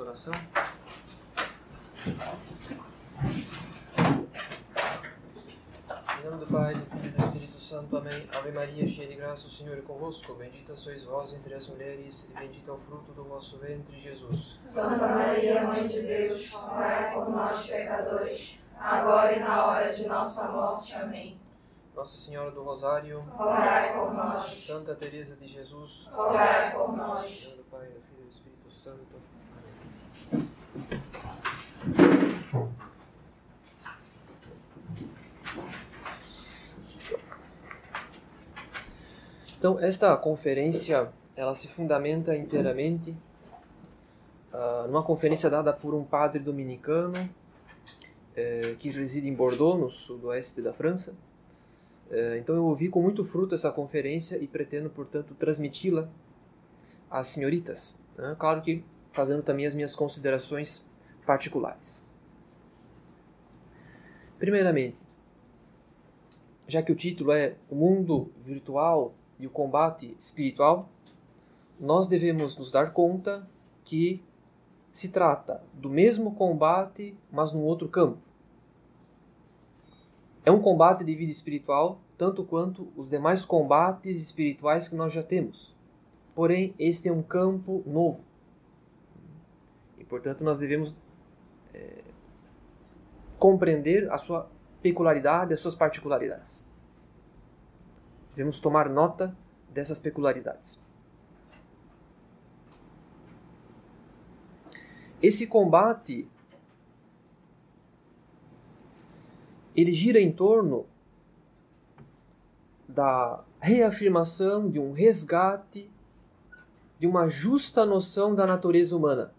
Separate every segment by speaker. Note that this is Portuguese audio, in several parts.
Speaker 1: nossa oração. Em nome do Pai, do Filho e do Espírito Santo. Amém. Ave Maria, cheia de graça, o Senhor é convosco. Bendita sois vós entre as mulheres, e bendito é o fruto do vosso ventre, Jesus.
Speaker 2: Santa Maria, Mãe de Deus, rogai por nós, pecadores, agora e na hora de nossa morte. Amém.
Speaker 1: Nossa Senhora do Rosário,
Speaker 2: rogai por nós.
Speaker 1: Santa Teresa de Jesus,
Speaker 2: rogai por nós.
Speaker 1: Em nome do Pai, do Filho e do Espírito Santo. Então, esta conferência, ela se fundamenta inteiramente uh, numa conferência dada por um padre dominicano eh, que reside em Bordeaux, no sudoeste da França. Eh, então, eu ouvi com muito fruto essa conferência e pretendo, portanto, transmiti-la às senhoritas. Né? Claro que fazendo também as minhas considerações particulares. Primeiramente, já que o título é O Mundo Virtual e o Combate Espiritual, nós devemos nos dar conta que se trata do mesmo combate, mas num outro campo. É um combate de vida espiritual, tanto quanto os demais combates espirituais que nós já temos. Porém, este é um campo novo. E, portanto, nós devemos é, compreender a sua peculiaridade, as suas particularidades. Devemos tomar nota dessas peculiaridades. Esse combate ele gira em torno da reafirmação de um resgate de uma justa noção da natureza humana.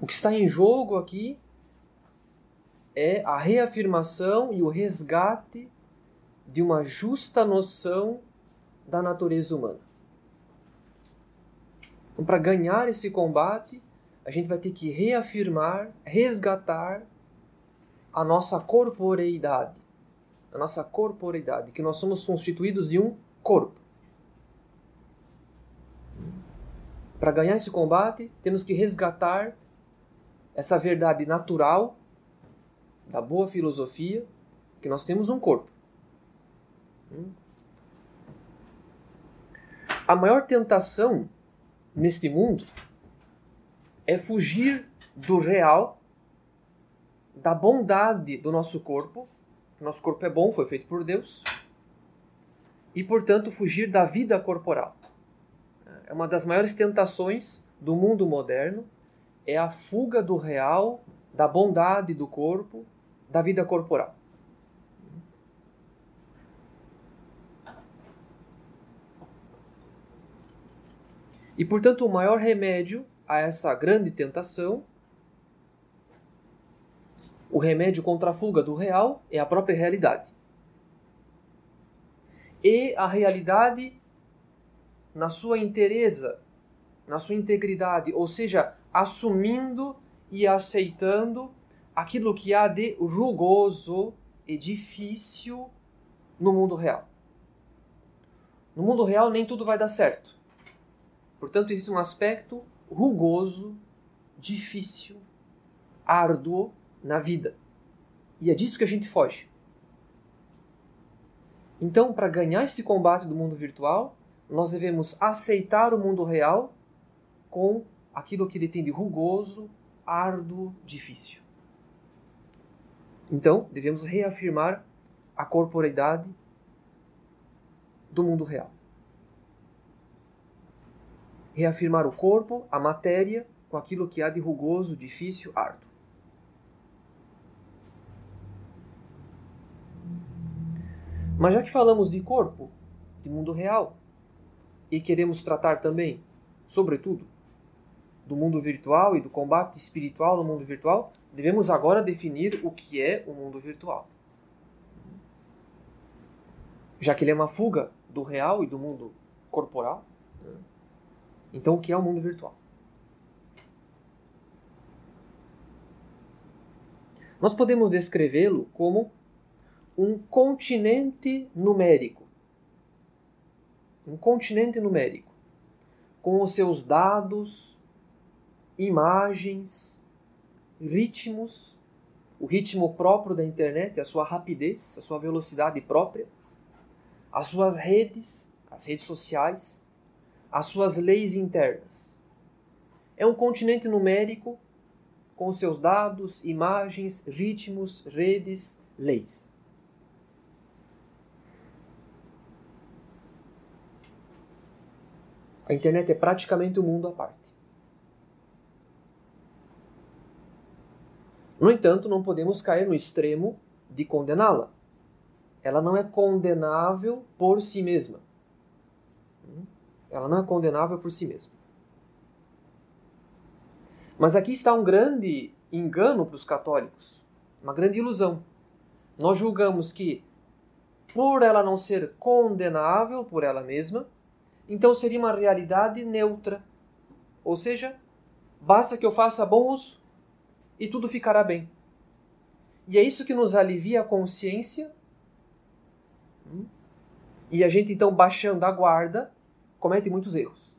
Speaker 1: O que está em jogo aqui é a reafirmação e o resgate de uma justa noção da natureza humana. Então, para ganhar esse combate, a gente vai ter que reafirmar, resgatar a nossa corporeidade. A nossa corporeidade, que nós somos constituídos de um corpo. Para ganhar esse combate, temos que resgatar essa verdade natural da boa filosofia, que nós temos um corpo. A maior tentação neste mundo é fugir do real, da bondade do nosso corpo. Nosso corpo é bom, foi feito por Deus. E, portanto, fugir da vida corporal. É uma das maiores tentações do mundo moderno é a fuga do real, da bondade do corpo, da vida corporal. E, portanto, o maior remédio a essa grande tentação, o remédio contra a fuga do real, é a própria realidade. E a realidade na sua inteireza, na sua integridade, ou seja, assumindo e aceitando aquilo que há de rugoso e difícil no mundo real. No mundo real nem tudo vai dar certo. Portanto, existe um aspecto rugoso, difícil, árduo na vida. E é disso que a gente foge. Então, para ganhar esse combate do mundo virtual, nós devemos aceitar o mundo real com aquilo que ele tem de rugoso, árduo, difícil. Então, devemos reafirmar a corporeidade do mundo real reafirmar o corpo, a matéria, com aquilo que há de rugoso, difícil, árduo. Mas já que falamos de corpo, de mundo real, e queremos tratar também, sobretudo, do mundo virtual e do combate espiritual no mundo virtual, devemos agora definir o que é o mundo virtual. Já que ele é uma fuga do real e do mundo corporal? Então, o que é o mundo virtual? Nós podemos descrevê-lo como um continente numérico. Um continente numérico, com os seus dados, imagens, ritmos, o ritmo próprio da internet, a sua rapidez, a sua velocidade própria, as suas redes, as redes sociais, as suas leis internas. É um continente numérico com seus dados, imagens, ritmos, redes, leis. A internet é praticamente um mundo à parte. No entanto, não podemos cair no extremo de condená-la. Ela não é condenável por si mesma. Ela não é condenável por si mesma. Mas aqui está um grande engano para os católicos, uma grande ilusão. Nós julgamos que, por ela não ser condenável por ela mesma, então seria uma realidade neutra. Ou seja, basta que eu faça bom uso e tudo ficará bem. E é isso que nos alivia a consciência. E a gente, então, baixando a guarda, comete muitos erros.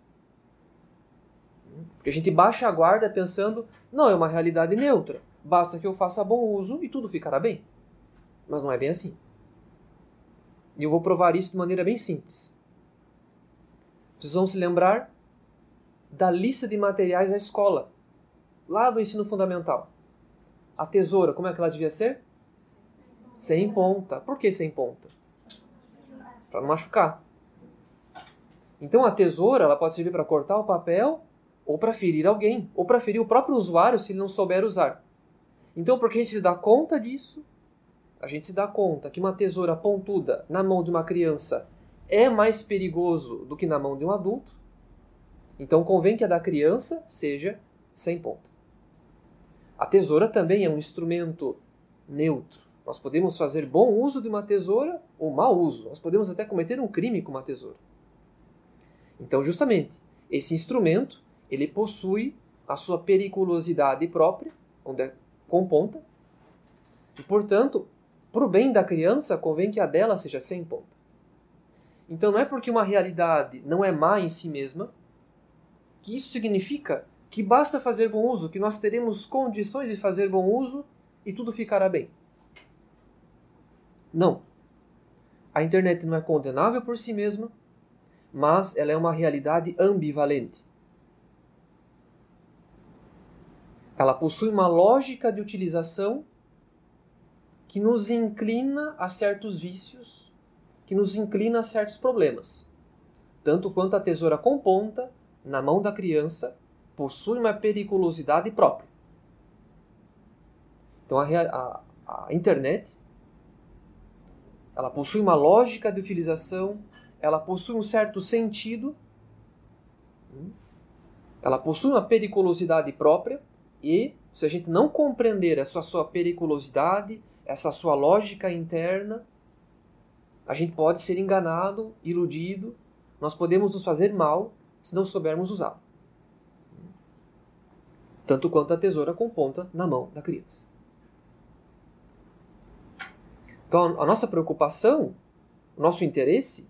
Speaker 1: Porque a gente baixa a guarda pensando, não, é uma realidade neutra. Basta que eu faça bom uso e tudo ficará bem. Mas não é bem assim. E eu vou provar isso de maneira bem simples. Vocês vão se lembrar da lista de materiais da escola, lá do ensino fundamental. A tesoura, como é que ela devia ser? Sem ponta. Por que sem ponta? Para não machucar. Então a tesoura ela pode servir para cortar o papel ou para ferir alguém, ou para ferir o próprio usuário se ele não souber usar. Então, porque a gente se dá conta disso, a gente se dá conta que uma tesoura pontuda na mão de uma criança é mais perigoso do que na mão de um adulto, então convém que a da criança seja sem ponta. A tesoura também é um instrumento neutro. Nós podemos fazer bom uso de uma tesoura ou mau uso. Nós podemos até cometer um crime com uma tesoura. Então, justamente, esse instrumento, ele possui a sua periculosidade própria, quando é com ponta, e, portanto, para o bem da criança, convém que a dela seja sem ponta. Então não é porque uma realidade não é má em si mesma que isso significa que basta fazer bom uso, que nós teremos condições de fazer bom uso e tudo ficará bem. Não. A internet não é condenável por si mesma, mas ela é uma realidade ambivalente. Ela possui uma lógica de utilização que nos inclina a certos vícios que nos inclina a certos problemas. Tanto quanto a tesoura com ponta, na mão da criança, possui uma periculosidade própria. Então a, a, a internet ela possui uma lógica de utilização, ela possui um certo sentido, ela possui uma periculosidade própria e se a gente não compreender essa sua periculosidade, essa sua lógica interna, a gente pode ser enganado, iludido, nós podemos nos fazer mal se não soubermos usá-lo. Tanto quanto a tesoura com ponta na mão da criança. Então, a nossa preocupação, o nosso interesse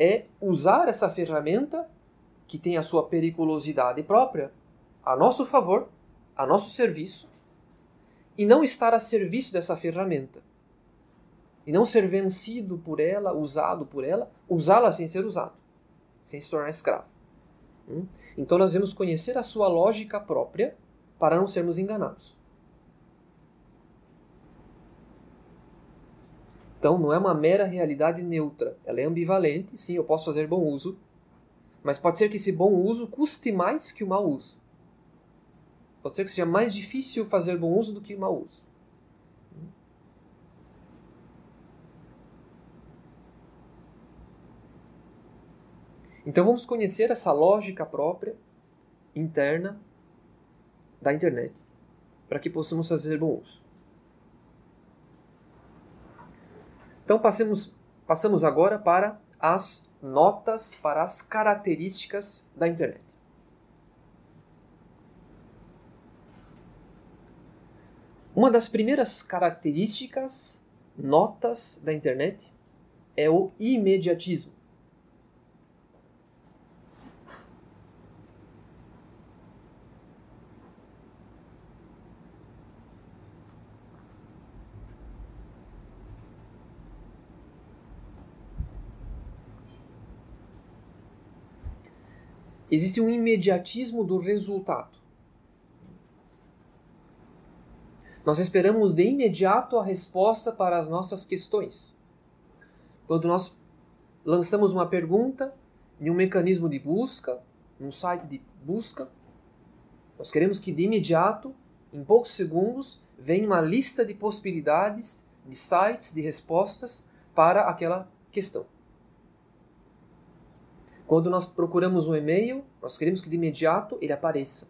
Speaker 1: é usar essa ferramenta que tem a sua periculosidade própria a nosso favor, a nosso serviço, e não estar a serviço dessa ferramenta e não ser vencido por ela, usado por ela, usá-la sem ser usado, sem se tornar escravo. Hum? Então nós devemos conhecer a sua lógica própria para não sermos enganados. Então não é uma mera realidade neutra, ela é ambivalente, sim, eu posso fazer bom uso, mas pode ser que esse bom uso custe mais que o mau uso. Pode ser que seja mais difícil fazer bom uso do que mau uso. Então vamos conhecer essa lógica própria, interna, da internet, para que possamos fazer bom uso. Então passemos, passamos agora para as notas, para as características da internet. Uma das primeiras características, notas da internet, é o imediatismo. Existe um imediatismo do resultado. Nós esperamos de imediato a resposta para as nossas questões. Quando nós lançamos uma pergunta em um mecanismo de busca, num site de busca, nós queremos que de imediato, em poucos segundos, venha uma lista de possibilidades, de sites, de respostas para aquela questão. Quando nós procuramos um e-mail, nós queremos que de imediato ele apareça.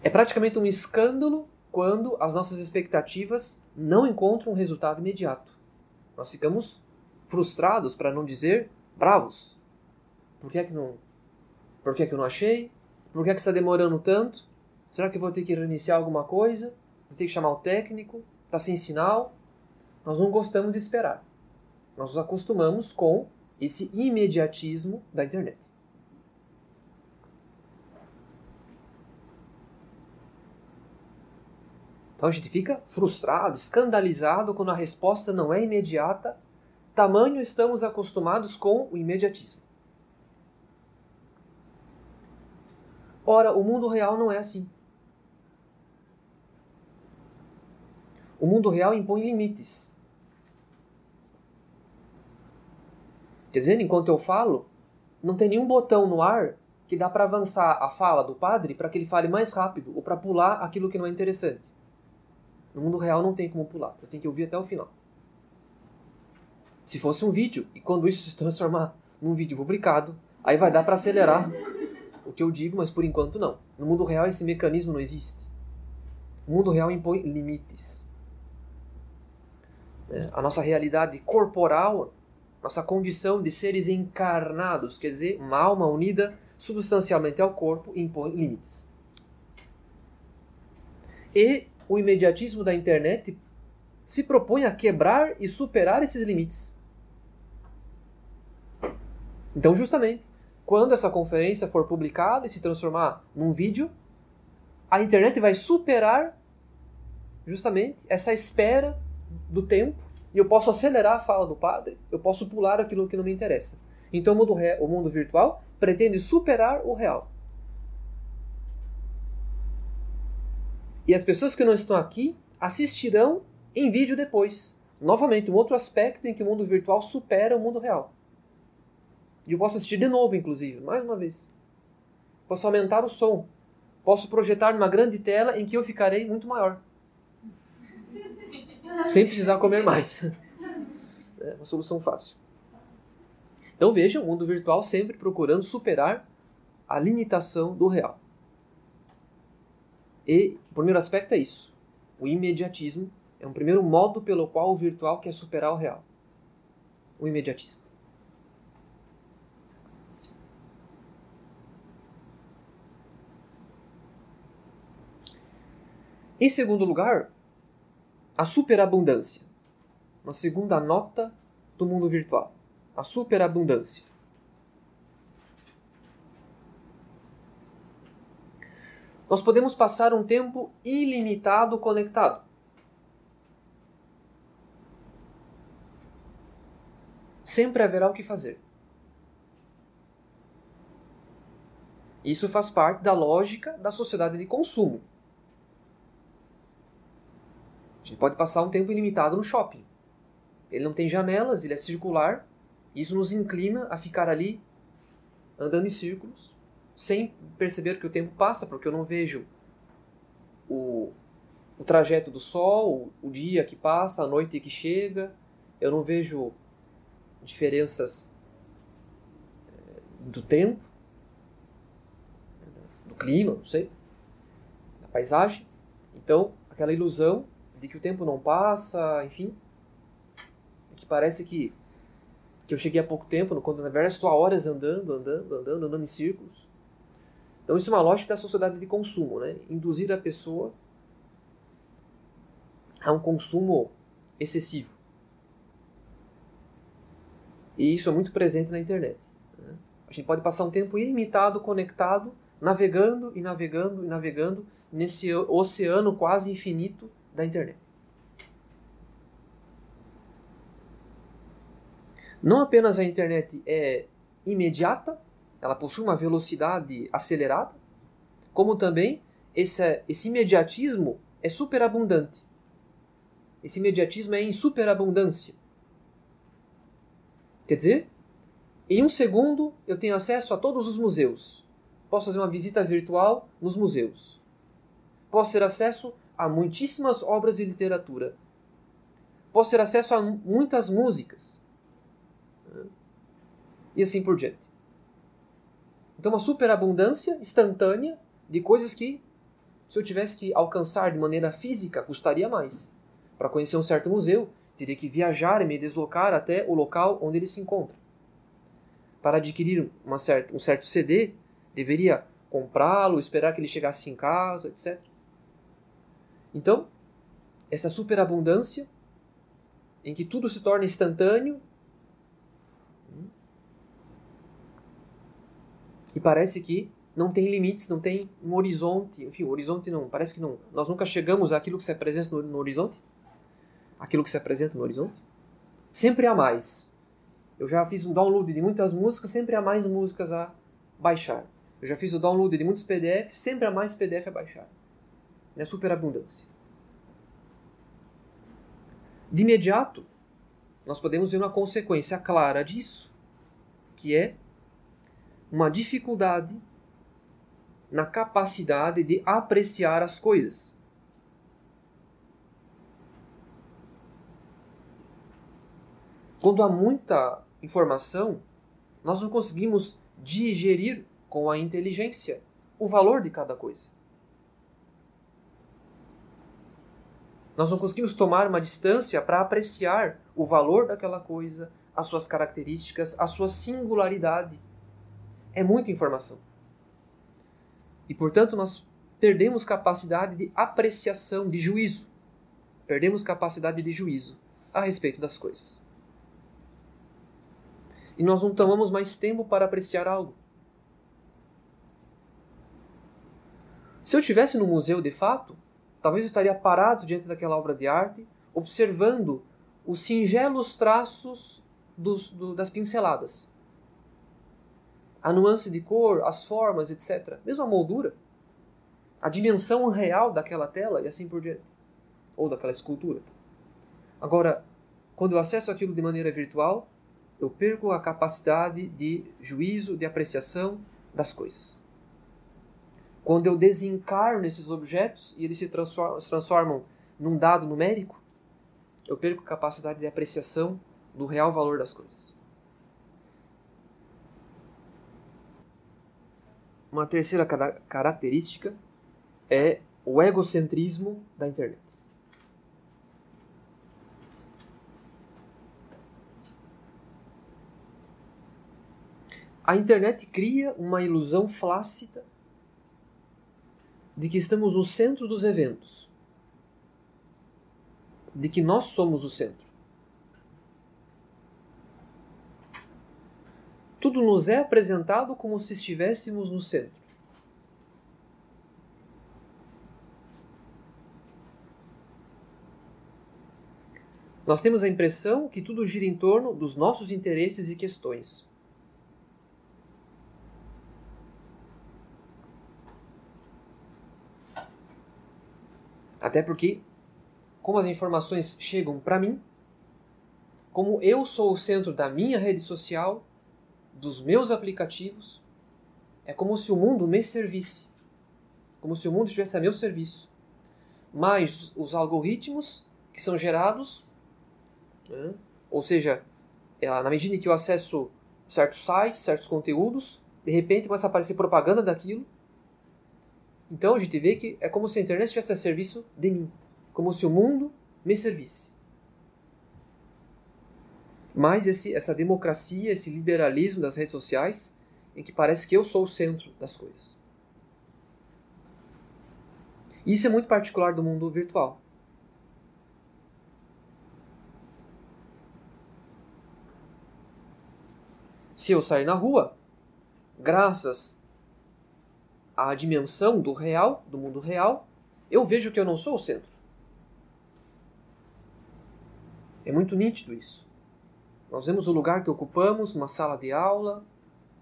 Speaker 1: É praticamente um escândalo quando as nossas expectativas não encontram um resultado imediato. Nós ficamos frustrados, para não dizer bravos. Por que é que não, por que é que eu não achei? Por que é que está demorando tanto? Será que eu vou ter que reiniciar alguma coisa? Vou ter que chamar o técnico? Está sem sinal? Nós não gostamos de esperar. Nós nos acostumamos com esse imediatismo da internet. Então a gente fica frustrado, escandalizado quando a resposta não é imediata. Tamanho estamos acostumados com o imediatismo. Ora, o mundo real não é assim. O mundo real impõe limites. Quer dizer, enquanto eu falo, não tem nenhum botão no ar que dá para avançar a fala do padre para que ele fale mais rápido ou para pular aquilo que não é interessante. No mundo real não tem como pular, eu tenho que ouvir até o final. Se fosse um vídeo, e quando isso se transformar num vídeo publicado, aí vai dar para acelerar o que eu digo, mas por enquanto não. No mundo real esse mecanismo não existe. O mundo real impõe limites. É, a nossa realidade corporal, nossa condição de seres encarnados, quer dizer, uma alma unida substancialmente ao corpo, impõe limites. E o imediatismo da internet se propõe a quebrar e superar esses limites. Então, justamente, quando essa conferência for publicada e se transformar num vídeo, a internet vai superar justamente essa espera do tempo e eu posso acelerar a fala do padre, eu posso pular aquilo que não me interessa. Então o mundo, o mundo virtual pretende superar o real. E as pessoas que não estão aqui assistirão em vídeo depois. Novamente, um outro aspecto em que o mundo virtual supera o mundo real. E eu posso assistir de novo, inclusive, mais uma vez. Posso aumentar o som. Posso projetar numa grande tela em que eu ficarei muito maior. Sem precisar comer mais. É uma solução fácil. Então vejam, o mundo virtual sempre procurando superar a limitação do real. E o primeiro aspecto é isso. O imediatismo é um primeiro modo pelo qual o virtual quer superar o real. O imediatismo. Em segundo lugar, a superabundância. Uma segunda nota do mundo virtual. A superabundância. nós podemos passar um tempo ilimitado conectado. Sempre haverá o que fazer. Isso faz parte da lógica da sociedade de consumo. A gente pode passar um tempo ilimitado no shopping. Ele não tem janelas, ele é circular. Isso nos inclina a ficar ali andando em círculos sem perceber que o tempo passa, porque eu não vejo o, o trajeto do sol, o, o dia que passa, a noite que chega, eu não vejo diferenças é, do tempo, do clima, não sei, da paisagem. Então, aquela ilusão de que o tempo não passa, enfim, que parece que, que eu cheguei há pouco tempo, quando na verdade estou há horas andando, andando, andando, andando em círculos. Então isso é uma lógica da sociedade de consumo, né? Induzir a pessoa a um consumo excessivo. E isso é muito presente na internet. Né? A gente pode passar um tempo ilimitado conectado, navegando e navegando e navegando nesse oceano quase infinito da internet. Não apenas a internet é imediata, ela possui uma velocidade acelerada, como também esse, esse imediatismo é superabundante. Esse imediatismo é em superabundância. Quer dizer, em um segundo eu tenho acesso a todos os museus. Posso fazer uma visita virtual nos museus. Posso ter acesso a muitíssimas obras de literatura. Posso ter acesso a muitas músicas. E assim por diante. Então, uma superabundância instantânea de coisas que, se eu tivesse que alcançar de maneira física, custaria mais. Para conhecer um certo museu, teria que viajar e me deslocar até o local onde ele se encontra. Para adquirir certa, um certo CD, deveria comprá-lo, esperar que ele chegasse em casa, etc. Então, essa superabundância, em que tudo se torna instantâneo, e parece que não tem limites, não tem um horizonte, enfim, o horizonte não, parece que não, nós nunca chegamos àquilo que se apresenta no, no horizonte, aquilo que se apresenta no horizonte, sempre há mais. Eu já fiz um download de muitas músicas, sempre há mais músicas a baixar. Eu já fiz o download de muitos PDFs, sempre há mais PDF a baixar. É superabundância. De imediato, nós podemos ver uma consequência clara disso, que é uma dificuldade na capacidade de apreciar as coisas. Quando há muita informação, nós não conseguimos digerir com a inteligência o valor de cada coisa. Nós não conseguimos tomar uma distância para apreciar o valor daquela coisa, as suas características, a sua singularidade. É muita informação. E, portanto, nós perdemos capacidade de apreciação, de juízo. Perdemos capacidade de juízo a respeito das coisas. E nós não tomamos mais tempo para apreciar algo. Se eu estivesse no museu de fato, talvez eu estaria parado diante daquela obra de arte, observando os singelos traços dos, do, das pinceladas a nuance de cor, as formas, etc. Mesmo a moldura, a dimensão real daquela tela e assim por diante, ou daquela escultura. Agora, quando eu acesso aquilo de maneira virtual, eu perco a capacidade de juízo, de apreciação das coisas. Quando eu desencarno esses objetos e eles se transformam, se transformam num dado numérico, eu perco a capacidade de apreciação do real valor das coisas. Uma terceira característica é o egocentrismo da internet. A internet cria uma ilusão flácida de que estamos no centro dos eventos, de que nós somos o centro. tudo nos é apresentado como se estivéssemos no centro. Nós temos a impressão que tudo gira em torno dos nossos interesses e questões. Até porque, como as informações chegam para mim, como eu sou o centro da minha rede social, dos meus aplicativos, é como se o mundo me servisse. Como se o mundo estivesse a meu serviço. Mas os algoritmos que são gerados, né? ou seja, é, na medida em que eu acesso certos sites, certos conteúdos, de repente começa a aparecer propaganda daquilo. Então a gente vê que é como se a internet estivesse a serviço de mim. Como se o mundo me servisse mais esse, essa democracia, esse liberalismo das redes sociais, em que parece que eu sou o centro das coisas. Isso é muito particular do mundo virtual. Se eu sair na rua, graças à dimensão do real, do mundo real, eu vejo que eu não sou o centro. É muito nítido isso. Nós vemos o lugar que ocupamos, uma sala de aula,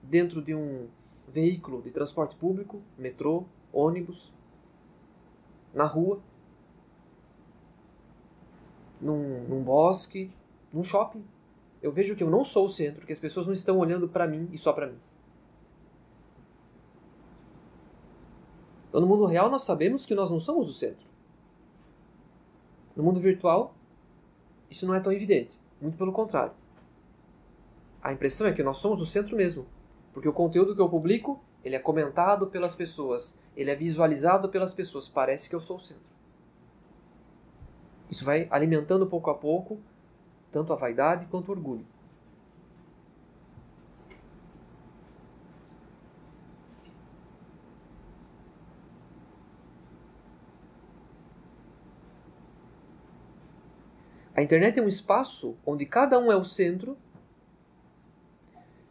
Speaker 1: dentro de um veículo de transporte público, metrô, ônibus, na rua, num, num bosque, num shopping. Eu vejo que eu não sou o centro, que as pessoas não estão olhando para mim e só para mim. Então, no mundo real, nós sabemos que nós não somos o centro. No mundo virtual, isso não é tão evidente. Muito pelo contrário. A impressão é que nós somos o centro mesmo. Porque o conteúdo que eu publico, ele é comentado pelas pessoas, ele é visualizado pelas pessoas. Parece que eu sou o centro. Isso vai alimentando pouco a pouco tanto a vaidade quanto o orgulho. A internet é um espaço onde cada um é o centro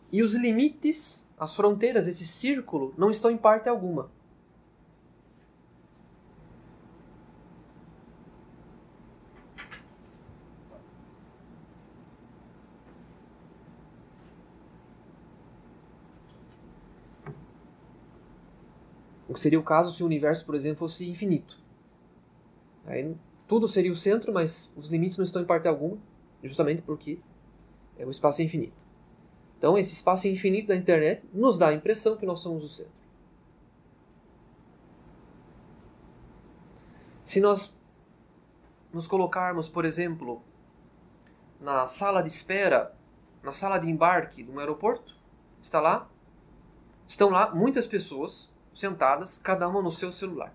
Speaker 1: e os limites, as fronteiras desse círculo não estão em parte alguma. O que seria o caso se o universo, por exemplo, fosse infinito. Aí tudo seria o centro, mas os limites não estão em parte alguma, justamente porque é o espaço é infinito. Então, esse espaço infinito da internet nos dá a impressão que nós somos o centro. Se nós nos colocarmos, por exemplo, na sala de espera, na sala de embarque de um aeroporto, está lá, estão lá muitas pessoas sentadas, cada uma no seu celular.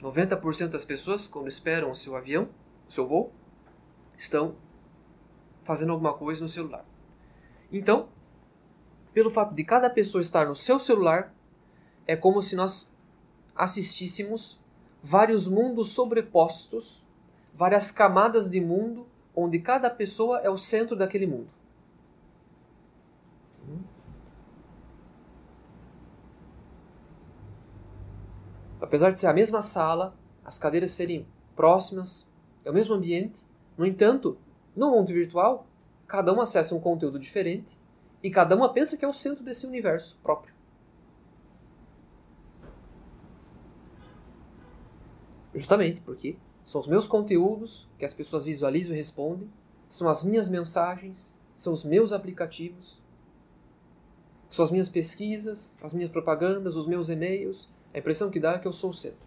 Speaker 1: 90% das pessoas, quando esperam o seu avião, o seu voo, estão fazendo alguma coisa no celular. Então, pelo fato de cada pessoa estar no seu celular, é como se nós assistíssemos vários mundos sobrepostos, várias camadas de mundo, onde cada pessoa é o centro daquele mundo. Apesar de ser a mesma sala, as cadeiras serem próximas, é o mesmo ambiente, no entanto, no mundo virtual, cada um acessa um conteúdo diferente e cada uma pensa que é o centro desse universo próprio. Justamente porque são os meus conteúdos que as pessoas visualizam e respondem, são as minhas mensagens, são os meus aplicativos, são as minhas pesquisas, as minhas propagandas, os meus e-mails. A impressão que dá é que eu sou o centro.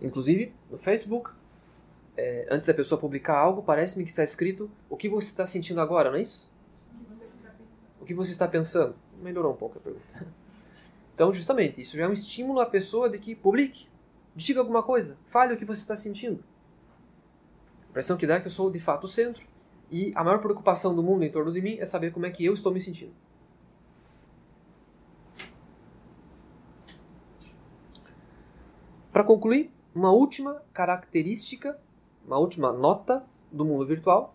Speaker 1: Inclusive, no Facebook, é, antes da pessoa publicar algo, parece-me que está escrito o que você está sentindo agora, não é isso? O que você está pensando? Melhorou um pouco a pergunta. Então, justamente, isso já é um estímulo à pessoa de que publique, diga alguma coisa, fale o que você está sentindo. Impressão que dá é que eu sou de fato o centro e a maior preocupação do mundo em torno de mim é saber como é que eu estou me sentindo. Para concluir, uma última característica, uma última nota do mundo virtual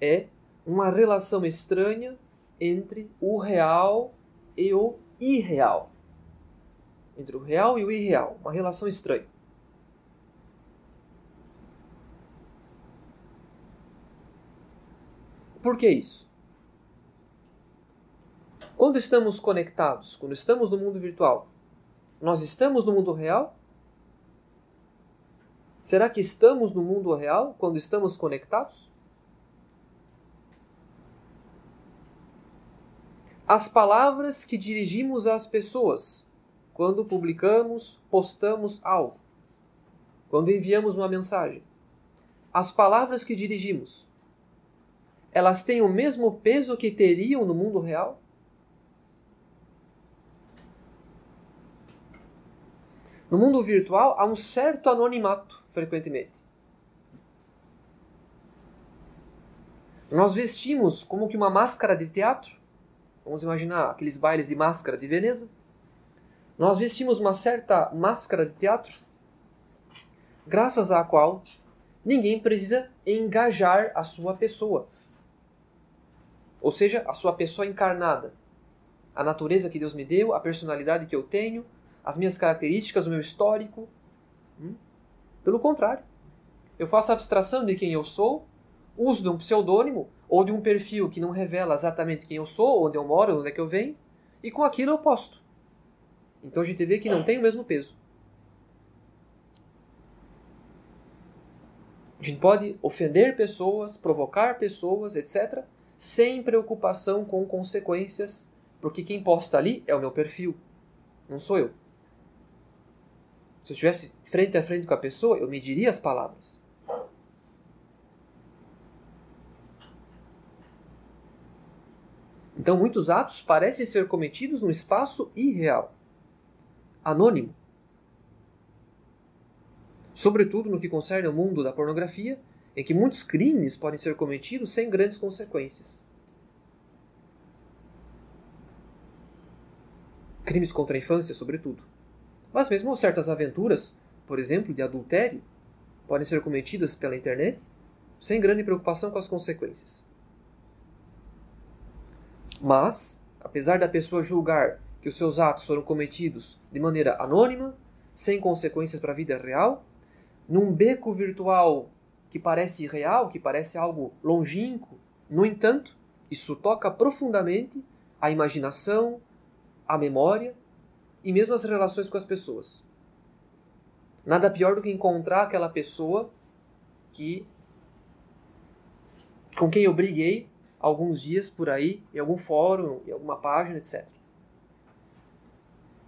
Speaker 1: é uma relação estranha entre o real e o irreal. Entre o real e o irreal. Uma relação estranha. Por que isso? Quando estamos conectados, quando estamos no mundo virtual, nós estamos no mundo real Será que estamos no mundo real quando estamos conectados? As palavras que dirigimos às pessoas quando publicamos, postamos algo, quando enviamos uma mensagem. As palavras que dirigimos, elas têm o mesmo peso que teriam no mundo real? No mundo virtual há um certo anonimato, frequentemente. Nós vestimos como que uma máscara de teatro. Vamos imaginar aqueles bailes de máscara de Veneza. Nós vestimos uma certa máscara de teatro, graças à qual ninguém precisa engajar a sua pessoa. Ou seja, a sua pessoa encarnada. A natureza que Deus me deu, a personalidade que eu tenho, as minhas características, o meu histórico. Hum? Pelo contrário, eu faço abstração de quem eu sou, uso de um pseudônimo ou de um perfil que não revela exatamente quem eu sou, onde eu moro, onde é que eu venho, e com aquilo eu posto. Então a gente vê que não tem o mesmo peso. A gente pode ofender pessoas, provocar pessoas, etc., sem preocupação com consequências, porque quem posta ali é o meu perfil, não sou eu. Se eu estivesse frente a frente com a pessoa, eu mediria as palavras. Então, muitos atos parecem ser cometidos no espaço irreal, anônimo. Sobretudo no que concerne ao mundo da pornografia, em que muitos crimes podem ser cometidos sem grandes consequências. Crimes contra a infância, sobretudo. Mas mesmo certas aventuras, por exemplo, de adultério, podem ser cometidas pela internet sem grande preocupação com as consequências. Mas, apesar da pessoa julgar que os seus atos foram cometidos de maneira anônima, sem consequências para a vida real, num beco virtual que parece irreal, que parece algo longínquo, no entanto, isso toca profundamente a imaginação, a memória e mesmo as relações com as pessoas. Nada pior do que encontrar aquela pessoa que com quem eu briguei alguns dias por aí, em algum fórum, em alguma página, etc.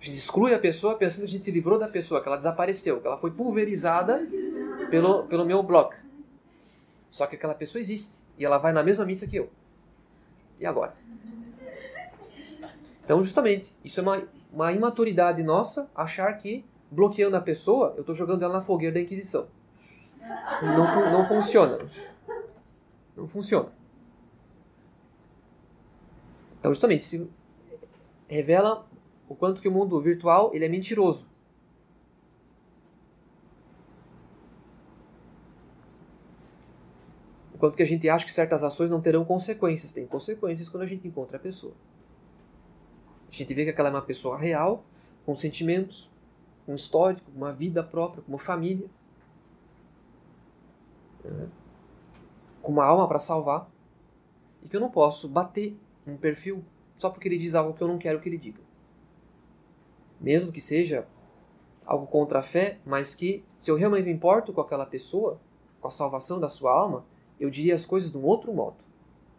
Speaker 1: A gente exclui a pessoa pensando que a gente se livrou da pessoa, que ela desapareceu, que ela foi pulverizada pelo, pelo meu blog. Só que aquela pessoa existe e ela vai na mesma missa que eu. E agora? Então, justamente, isso é uma uma imaturidade nossa achar que bloqueando a pessoa, eu estou jogando ela na fogueira da Inquisição. Não, não funciona. Não funciona. Então, justamente, se revela o quanto que o mundo virtual ele é mentiroso. O quanto que a gente acha que certas ações não terão consequências. Tem consequências quando a gente encontra a pessoa. A gente vê que aquela é uma pessoa real, com sentimentos, com histórico, uma vida própria, com uma família, né? com uma alma para salvar, e que eu não posso bater um perfil só porque ele diz algo que eu não quero que ele diga. Mesmo que seja algo contra a fé, mas que, se eu realmente me importo com aquela pessoa, com a salvação da sua alma, eu diria as coisas de um outro modo.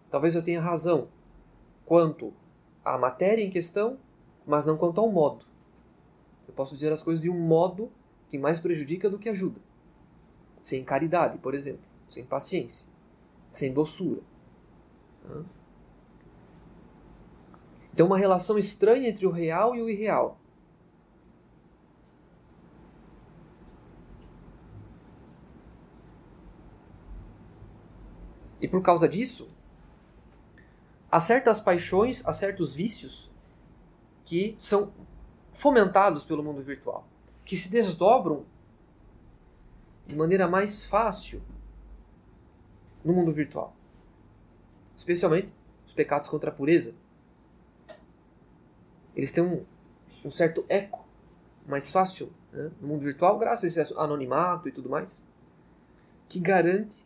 Speaker 1: Talvez eu tenha razão quanto a matéria em questão, mas não quanto ao modo. Eu posso dizer as coisas de um modo que mais prejudica do que ajuda. Sem caridade, por exemplo, sem paciência, sem doçura. Então, uma relação estranha entre o real e o irreal. E por causa disso, há certas paixões, há certos vícios que são fomentados pelo mundo virtual, que se desdobram de maneira mais fácil no mundo virtual. Especialmente os pecados contra a pureza. Eles têm um, um certo eco mais fácil né, no mundo virtual, graças a esse anonimato e tudo mais, que garante,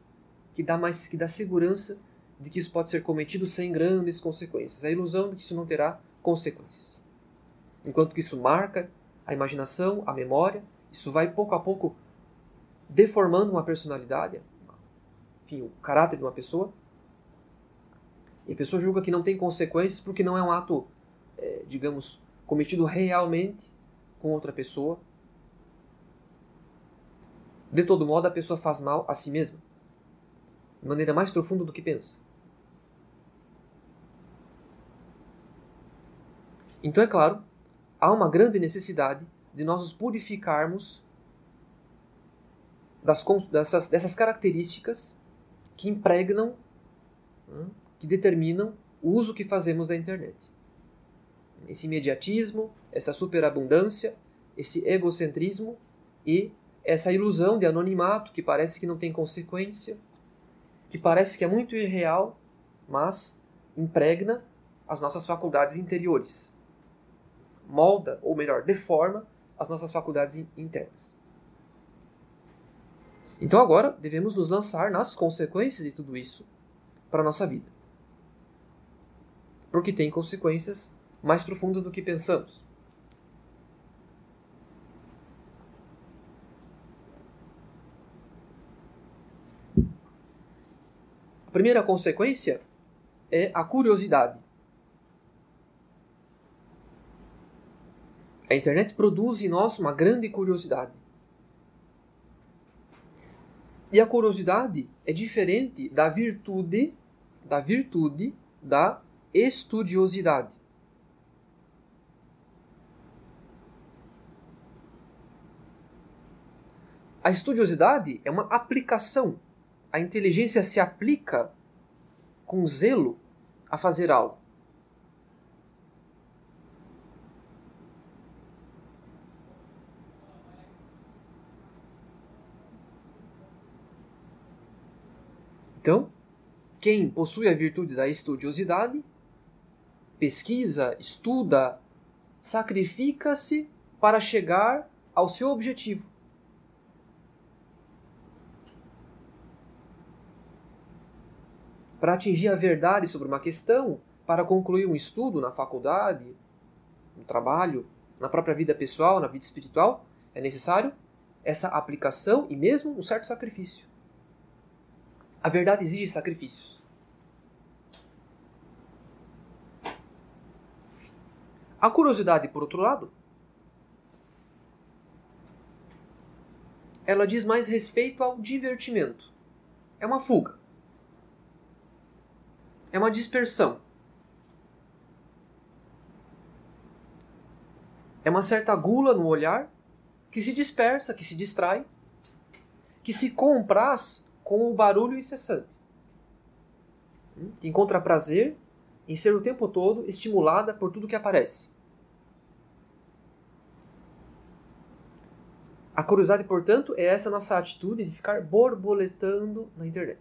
Speaker 1: que dá mais, que dá segurança de que isso pode ser cometido sem grandes consequências, a ilusão de que isso não terá consequências. Enquanto que isso marca a imaginação, a memória, isso vai pouco a pouco deformando uma personalidade, enfim, o caráter de uma pessoa. E a pessoa julga que não tem consequências porque não é um ato, é, digamos, cometido realmente com outra pessoa. De todo modo, a pessoa faz mal a si mesma, de maneira mais profunda do que pensa. Então, é claro, há uma grande necessidade de nós nos purificarmos das, dessas, dessas características que impregnam, que determinam o uso que fazemos da internet. Esse imediatismo, essa superabundância, esse egocentrismo e essa ilusão de anonimato que parece que não tem consequência, que parece que é muito irreal, mas impregna as nossas faculdades interiores molda, ou melhor, deforma as nossas faculdades internas. Então agora devemos nos lançar nas consequências de tudo isso para a nossa vida. Porque tem consequências mais profundas do que pensamos. Primeira consequência é a curiosidade. A internet produz em nós uma grande curiosidade. E a curiosidade é diferente da virtude, da virtude da estudiosidade. A estudiosidade é uma aplicação. A inteligência se aplica com zelo a fazer algo. Então, quem possui a virtude da estudiosidade, pesquisa, estuda, sacrifica-se para chegar ao seu objetivo. Para atingir a verdade sobre uma questão, para concluir um estudo na faculdade, no trabalho, na própria vida pessoal, na vida espiritual, é necessário essa aplicação e mesmo um certo sacrifício. A verdade exige sacrifícios. A curiosidade, por outro lado, ela diz mais respeito ao divertimento. É uma fuga. É uma dispersão. É uma certa gula no olhar que se dispersa, que se distrai, que se compraz com o barulho incessante. Que encontra prazer em ser o tempo todo estimulada por tudo que aparece. A curiosidade, portanto, é essa nossa atitude de ficar borboletando na internet.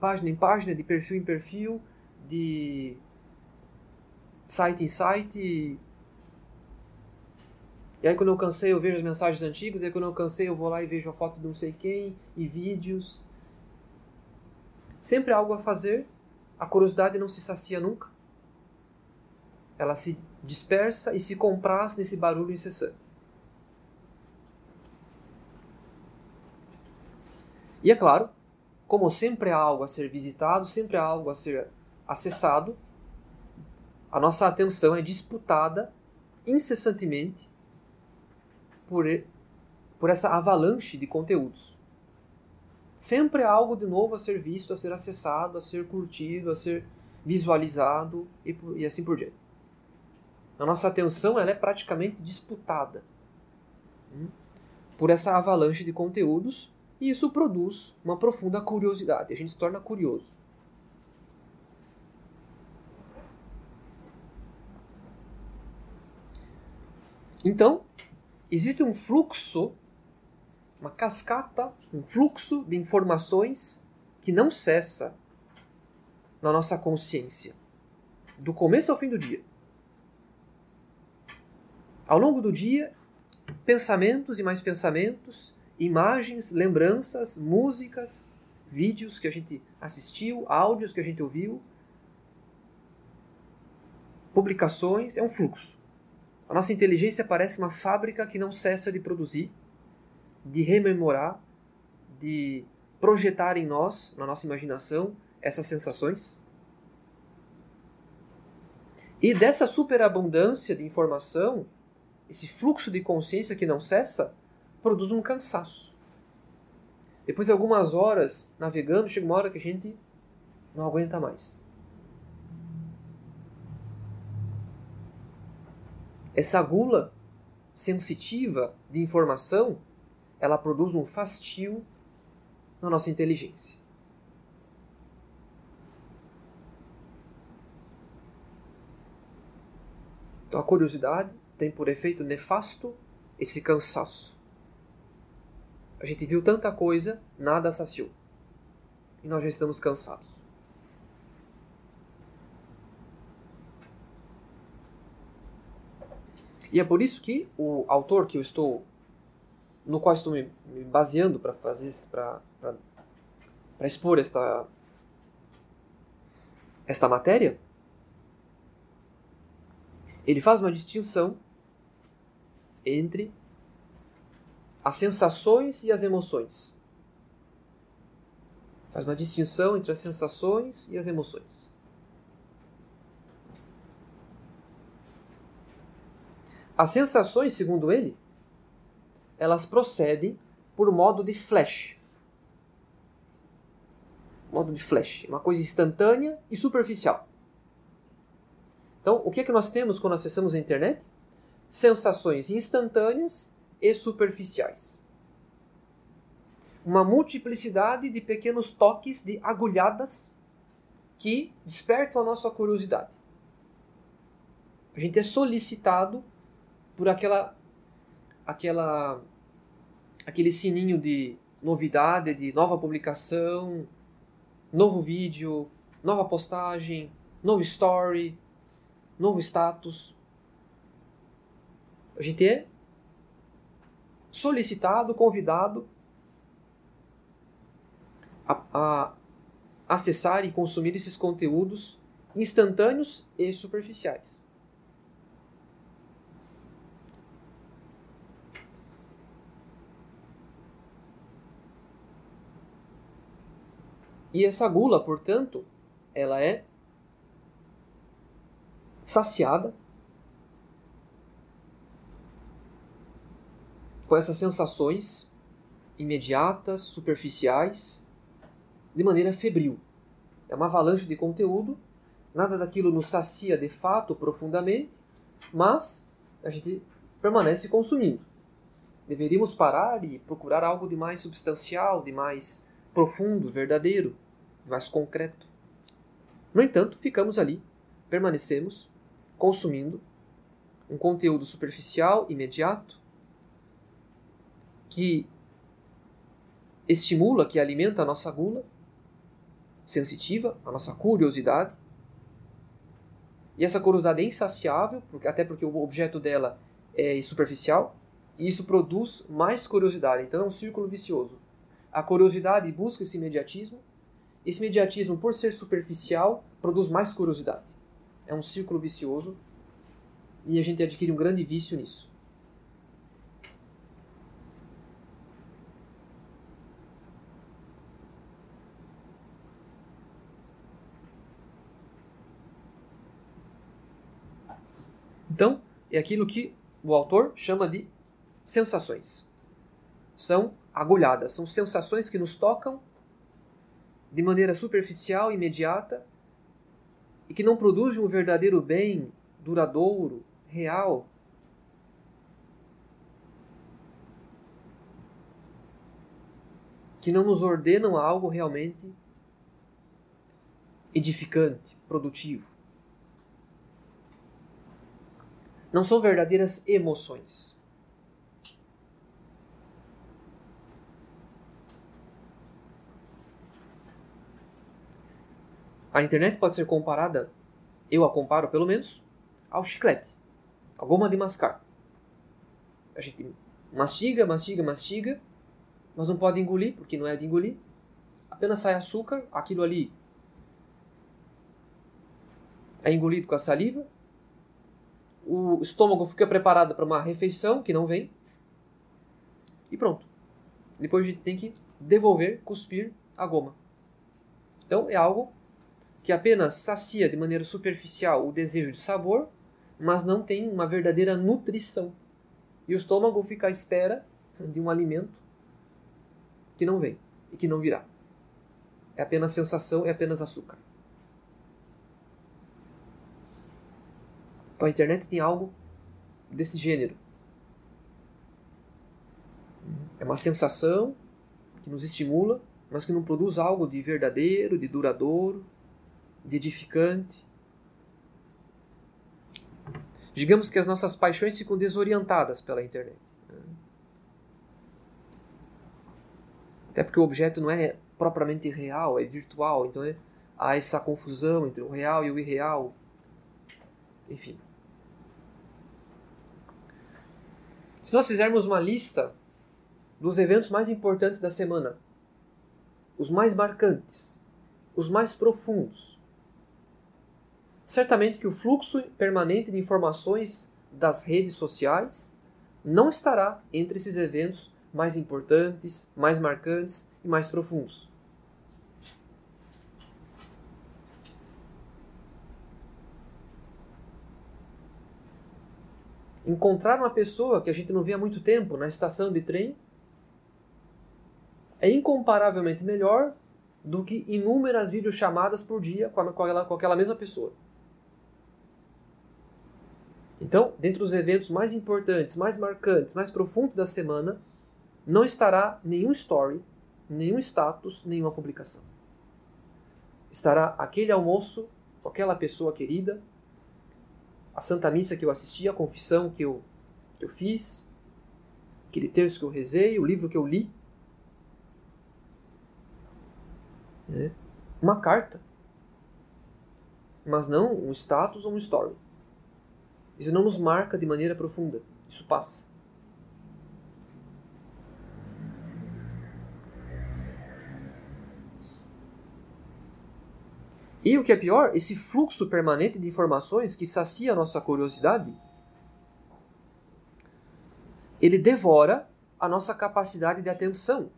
Speaker 1: Página em página, de perfil em perfil, de site em site. E aí quando eu cansei eu vejo as mensagens antigas, e aí quando eu cansei eu vou lá e vejo a foto de não sei quem, e vídeos. Sempre há algo a fazer, a curiosidade não se sacia nunca. Ela se dispersa e se compraz nesse barulho incessante. E é claro, como sempre há algo a ser visitado, sempre há algo a ser acessado, a nossa atenção é disputada incessantemente por, por essa avalanche de conteúdos. Sempre há algo de novo a ser visto, a ser acessado, a ser curtido, a ser visualizado e, e assim por diante. A nossa atenção ela é praticamente disputada hum, por essa avalanche de conteúdos e isso produz uma profunda curiosidade. A gente se torna curioso. Então, existe um fluxo, uma cascata, um fluxo de informações que não cessa na nossa consciência, do começo ao fim do dia. Ao longo do dia, pensamentos e mais pensamentos, imagens, lembranças, músicas, vídeos que a gente assistiu, áudios que a gente ouviu, publicações, é um fluxo. A nossa inteligência parece uma fábrica que não cessa de produzir, de rememorar, de projetar em nós, na nossa imaginação, essas sensações. E dessa superabundância de informação, esse fluxo de consciência que não cessa, produz um cansaço. Depois de algumas horas navegando, chega uma hora que a gente não aguenta mais. Essa gula sensitiva de informação, ela produz um fastio na nossa inteligência. Então a curiosidade tem por efeito nefasto esse cansaço. A gente viu tanta coisa, nada saciou. E nós já estamos cansados. E é por isso que o autor que eu estou no qual estou me, baseando para fazer para para expor esta esta matéria, ele faz uma distinção entre as sensações e as emoções. Faz uma distinção entre as sensações e as emoções. As sensações, segundo ele, elas procedem por modo de flash. Modo de flash, uma coisa instantânea e superficial. Então, o que é que nós temos quando acessamos a internet? Sensações instantâneas e superficiais. Uma multiplicidade de pequenos toques, de agulhadas, que despertam a nossa curiosidade. A gente é solicitado por aquela aquela aquele sininho de novidade, de nova publicação, novo vídeo, nova postagem, novo story, novo status. A gente é solicitado, convidado a, a acessar e consumir esses conteúdos instantâneos e superficiais. E essa gula, portanto, ela é saciada com essas sensações imediatas, superficiais, de maneira febril. É uma avalanche de conteúdo, nada daquilo nos sacia de fato profundamente, mas a gente permanece consumindo. Deveríamos parar e procurar algo de mais substancial, de mais profundo, verdadeiro, mais concreto. No entanto, ficamos ali, permanecemos consumindo um conteúdo superficial, imediato, que estimula, que alimenta a nossa gula sensitiva, a nossa curiosidade. E essa curiosidade é insaciável, até porque o objeto dela é superficial, e isso produz mais curiosidade. Então é um círculo vicioso. A curiosidade busca esse imediatismo. Esse imediatismo, por ser superficial, produz mais curiosidade. É um círculo vicioso e a gente adquire um grande vício nisso. Então, é aquilo que o autor chama de sensações. São agulhadas. São sensações que nos tocam de maneira superficial, imediata e que não produzem um verdadeiro bem duradouro, real. Que não nos ordenam a algo realmente edificante, produtivo. Não são verdadeiras emoções. A internet pode ser comparada, eu a comparo pelo menos, ao chiclete, a goma de mascar. A gente mastiga, mastiga, mastiga, mas não pode engolir, porque não é de engolir. Apenas sai açúcar, aquilo ali é engolido com a saliva. O estômago fica preparado para uma refeição que não vem. E pronto. Depois a gente tem que devolver, cuspir a goma. Então é algo que apenas sacia de maneira superficial o desejo de sabor, mas não tem uma verdadeira nutrição. E o estômago fica à espera de um alimento que não vem e que não virá. É apenas sensação, é apenas açúcar. Então a internet tem algo desse gênero. É uma sensação que nos estimula, mas que não produz algo de verdadeiro, de duradouro, de edificante. Digamos que as nossas paixões ficam desorientadas pela internet. Né? Até porque o objeto não é propriamente real, é virtual, então é, há essa confusão entre o real e o irreal. Enfim. Se nós fizermos uma lista dos eventos mais importantes da semana, os mais marcantes, os mais profundos, certamente que o fluxo permanente de informações das redes sociais não estará entre esses eventos mais importantes, mais marcantes e mais profundos. Encontrar uma pessoa que a gente não vê há muito tempo na estação de trem é incomparavelmente melhor do que inúmeras videochamadas por dia com aquela, com aquela mesma pessoa. Então, dentre os eventos mais importantes, mais marcantes, mais profundos da semana, não estará nenhum story, nenhum status, nenhuma publicação. Estará aquele almoço com aquela pessoa querida, a Santa Missa que eu assisti, a confissão que eu, que eu fiz, aquele texto que eu rezei, o livro que eu li. Né? Uma carta. Mas não um status ou um story. Isso não nos marca de maneira profunda. Isso passa. E o que é pior, esse fluxo permanente de informações que sacia a nossa curiosidade, ele devora a nossa capacidade de atenção.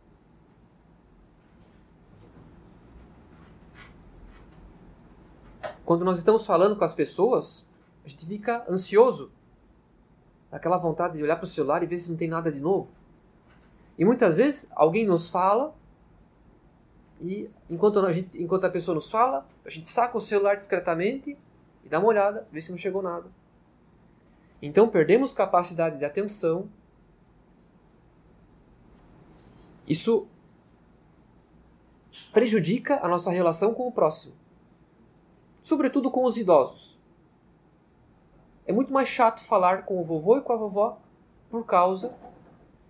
Speaker 1: Quando nós estamos falando com as pessoas, a gente fica ansioso, aquela vontade de olhar para o celular e ver se não tem nada de novo. E muitas vezes alguém nos fala e enquanto a, gente, enquanto a pessoa nos fala, a gente saca o celular discretamente e dá uma olhada, vê se não chegou nada. Então perdemos capacidade de atenção. Isso prejudica a nossa relação com o próximo, sobretudo com os idosos. É muito mais chato falar com o vovô e com a vovó por causa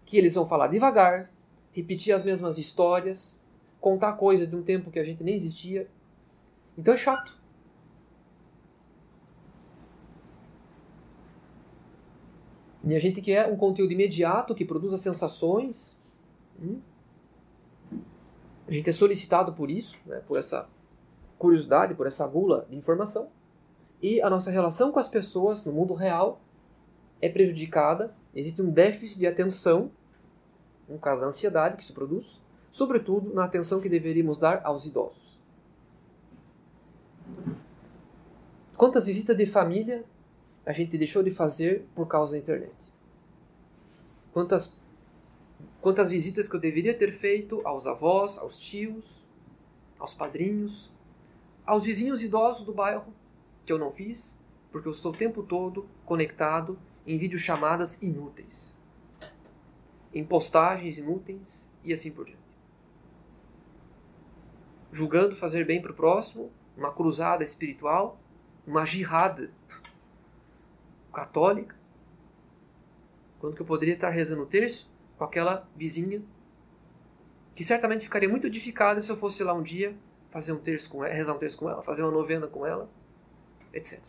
Speaker 1: que eles vão falar devagar, repetir as mesmas histórias, contar coisas de um tempo que a gente nem existia. Então é chato. E a gente quer um conteúdo imediato que produza sensações. Hum? A gente é solicitado por isso, né, por essa curiosidade, por essa gula de informação. E a nossa relação com as pessoas no mundo real é prejudicada. Existe um déficit de atenção, no caso da ansiedade que isso produz, sobretudo na atenção que deveríamos dar aos idosos. Quantas visitas de família a gente deixou de fazer por causa da internet? Quantas, quantas visitas que eu deveria ter feito aos avós, aos tios, aos padrinhos, aos vizinhos idosos do bairro, que eu não fiz, porque eu estou o tempo todo conectado em videochamadas inúteis, em postagens inúteis e assim por diante julgando fazer bem para o próximo, uma cruzada espiritual, uma jihad católica, quando que eu poderia estar rezando o terço com aquela vizinha que certamente ficaria muito edificada se eu fosse lá um dia fazer um terço com ela, rezar um terço com ela, fazer uma novena com ela, etc.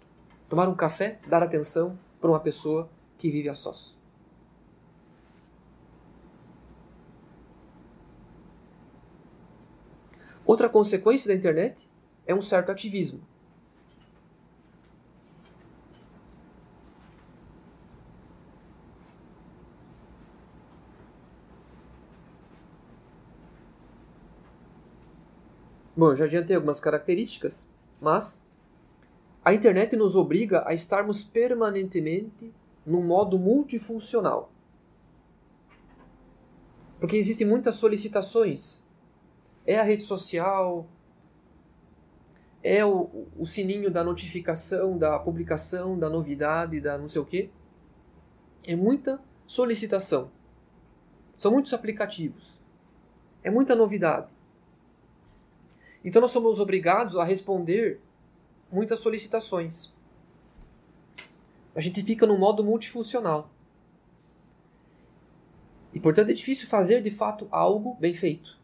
Speaker 1: Tomar um café, dar atenção para uma pessoa que vive a sós. Outra consequência da internet é um certo ativismo. Bom, eu já adiantei algumas características, mas a internet nos obriga a estarmos permanentemente no modo multifuncional. Porque existem muitas solicitações é a rede social, é o, o sininho da notificação, da publicação, da novidade, da não sei o quê. É muita solicitação. São muitos aplicativos. É muita novidade. Então nós somos obrigados a responder muitas solicitações. A gente fica no modo multifuncional. E portanto é difícil fazer de fato algo bem feito.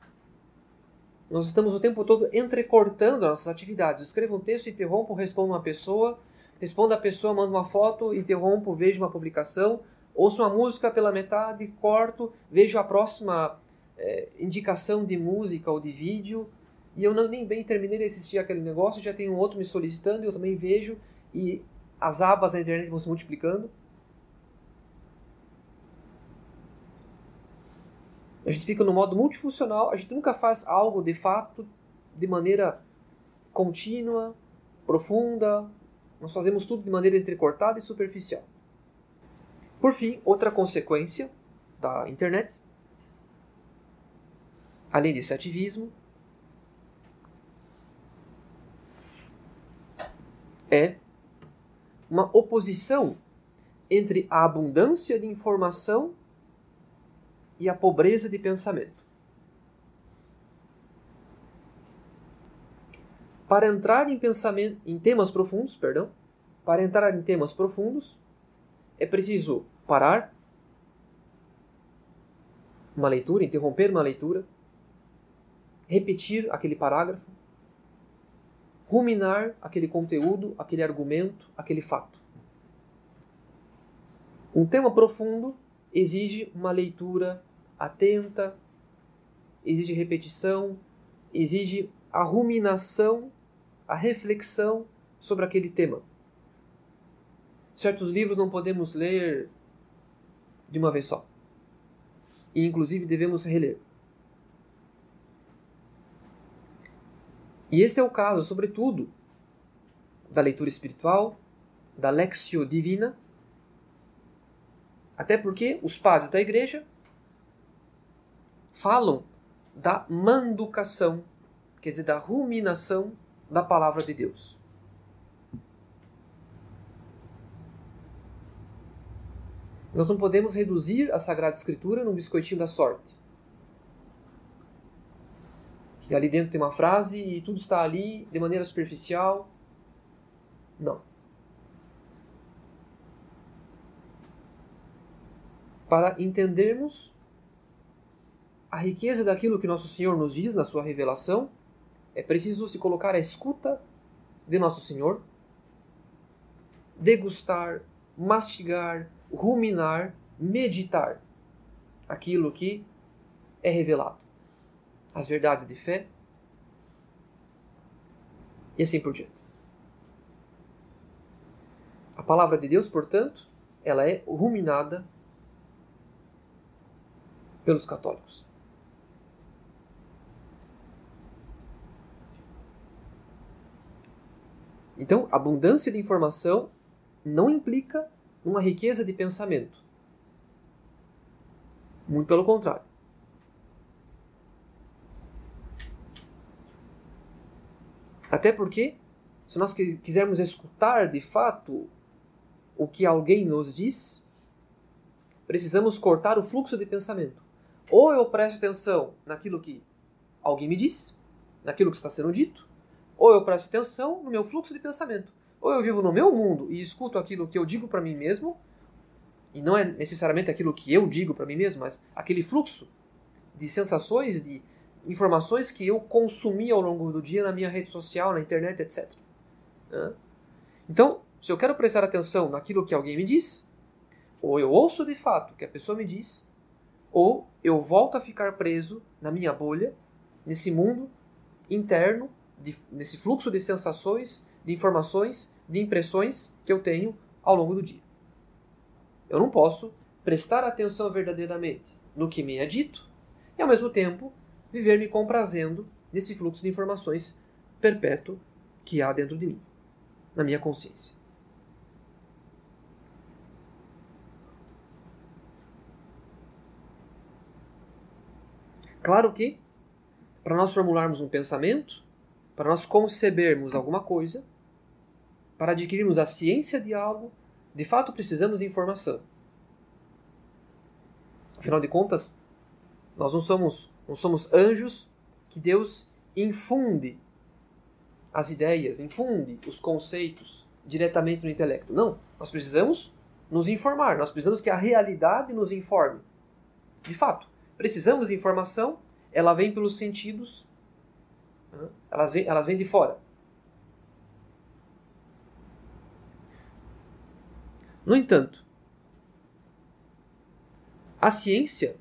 Speaker 1: Nós estamos o tempo todo entrecortando as nossas atividades. Escrevo um texto, interrompo, respondo uma pessoa, respondo a pessoa, mando uma foto, interrompo, vejo uma publicação, Ouço uma música pela metade, corto, vejo a próxima é, indicação de música ou de vídeo e eu não, nem bem terminei de assistir aquele negócio, já tem um outro me solicitando eu também vejo e as abas da internet vão se multiplicando. A gente fica no modo multifuncional, a gente nunca faz algo de fato de maneira contínua, profunda. Nós fazemos tudo de maneira entrecortada e superficial. Por fim, outra consequência da internet, além desse ativismo, é uma oposição entre a abundância de informação e a pobreza de pensamento. Para entrar em pensamento, em temas profundos, perdão, para entrar em temas profundos, é preciso parar uma leitura, interromper uma leitura, repetir aquele parágrafo, ruminar aquele conteúdo, aquele argumento, aquele fato. Um tema profundo exige uma leitura atenta, exige repetição, exige a ruminação, a reflexão sobre aquele tema. Certos livros não podemos ler de uma vez só. E inclusive devemos reler. E esse é o caso, sobretudo, da leitura espiritual, da Lexio Divina, até porque os padres da igreja falam da manducação, quer dizer, da ruminação da palavra de Deus. Nós não podemos reduzir a Sagrada Escritura num biscoitinho da sorte. E ali dentro tem uma frase e tudo está ali de maneira superficial. Não. Para entendermos a riqueza daquilo que Nosso Senhor nos diz na sua revelação, é preciso se colocar à escuta de Nosso Senhor, degustar, mastigar, ruminar, meditar aquilo que é revelado. As verdades de fé e assim por diante. A palavra de Deus, portanto, ela é ruminada pelos católicos. Então, abundância de informação não implica uma riqueza de pensamento. Muito pelo contrário. Até porque, se nós quisermos escutar de fato o que alguém nos diz, precisamos cortar o fluxo de pensamento. Ou eu presto atenção naquilo que alguém me diz, naquilo que está sendo dito, ou eu presto atenção no meu fluxo de pensamento. Ou eu vivo no meu mundo e escuto aquilo que eu digo para mim mesmo, e não é necessariamente aquilo que eu digo para mim mesmo, mas aquele fluxo de sensações, de informações que eu consumi ao longo do dia na minha rede social, na internet, etc. Então, se eu quero prestar atenção naquilo que alguém me diz, ou eu ouço de fato o que a pessoa me diz, ou eu volto a ficar preso na minha bolha, nesse mundo interno de, nesse fluxo de sensações, de informações, de impressões que eu tenho ao longo do dia. Eu não posso prestar atenção verdadeiramente no que me é dito e, ao mesmo tempo, viver me comprazendo nesse fluxo de informações perpétuo que há dentro de mim, na minha consciência. Claro que, para nós formularmos um pensamento, para nós concebermos alguma coisa, para adquirirmos a ciência de algo, de fato precisamos de informação. Afinal de contas, nós não somos, não somos anjos que Deus infunde as ideias, infunde os conceitos diretamente no intelecto. Não, nós precisamos nos informar, nós precisamos que a realidade nos informe. De fato, precisamos de informação, ela vem pelos sentidos elas vêm, elas vêm de fora. No entanto, A ciência,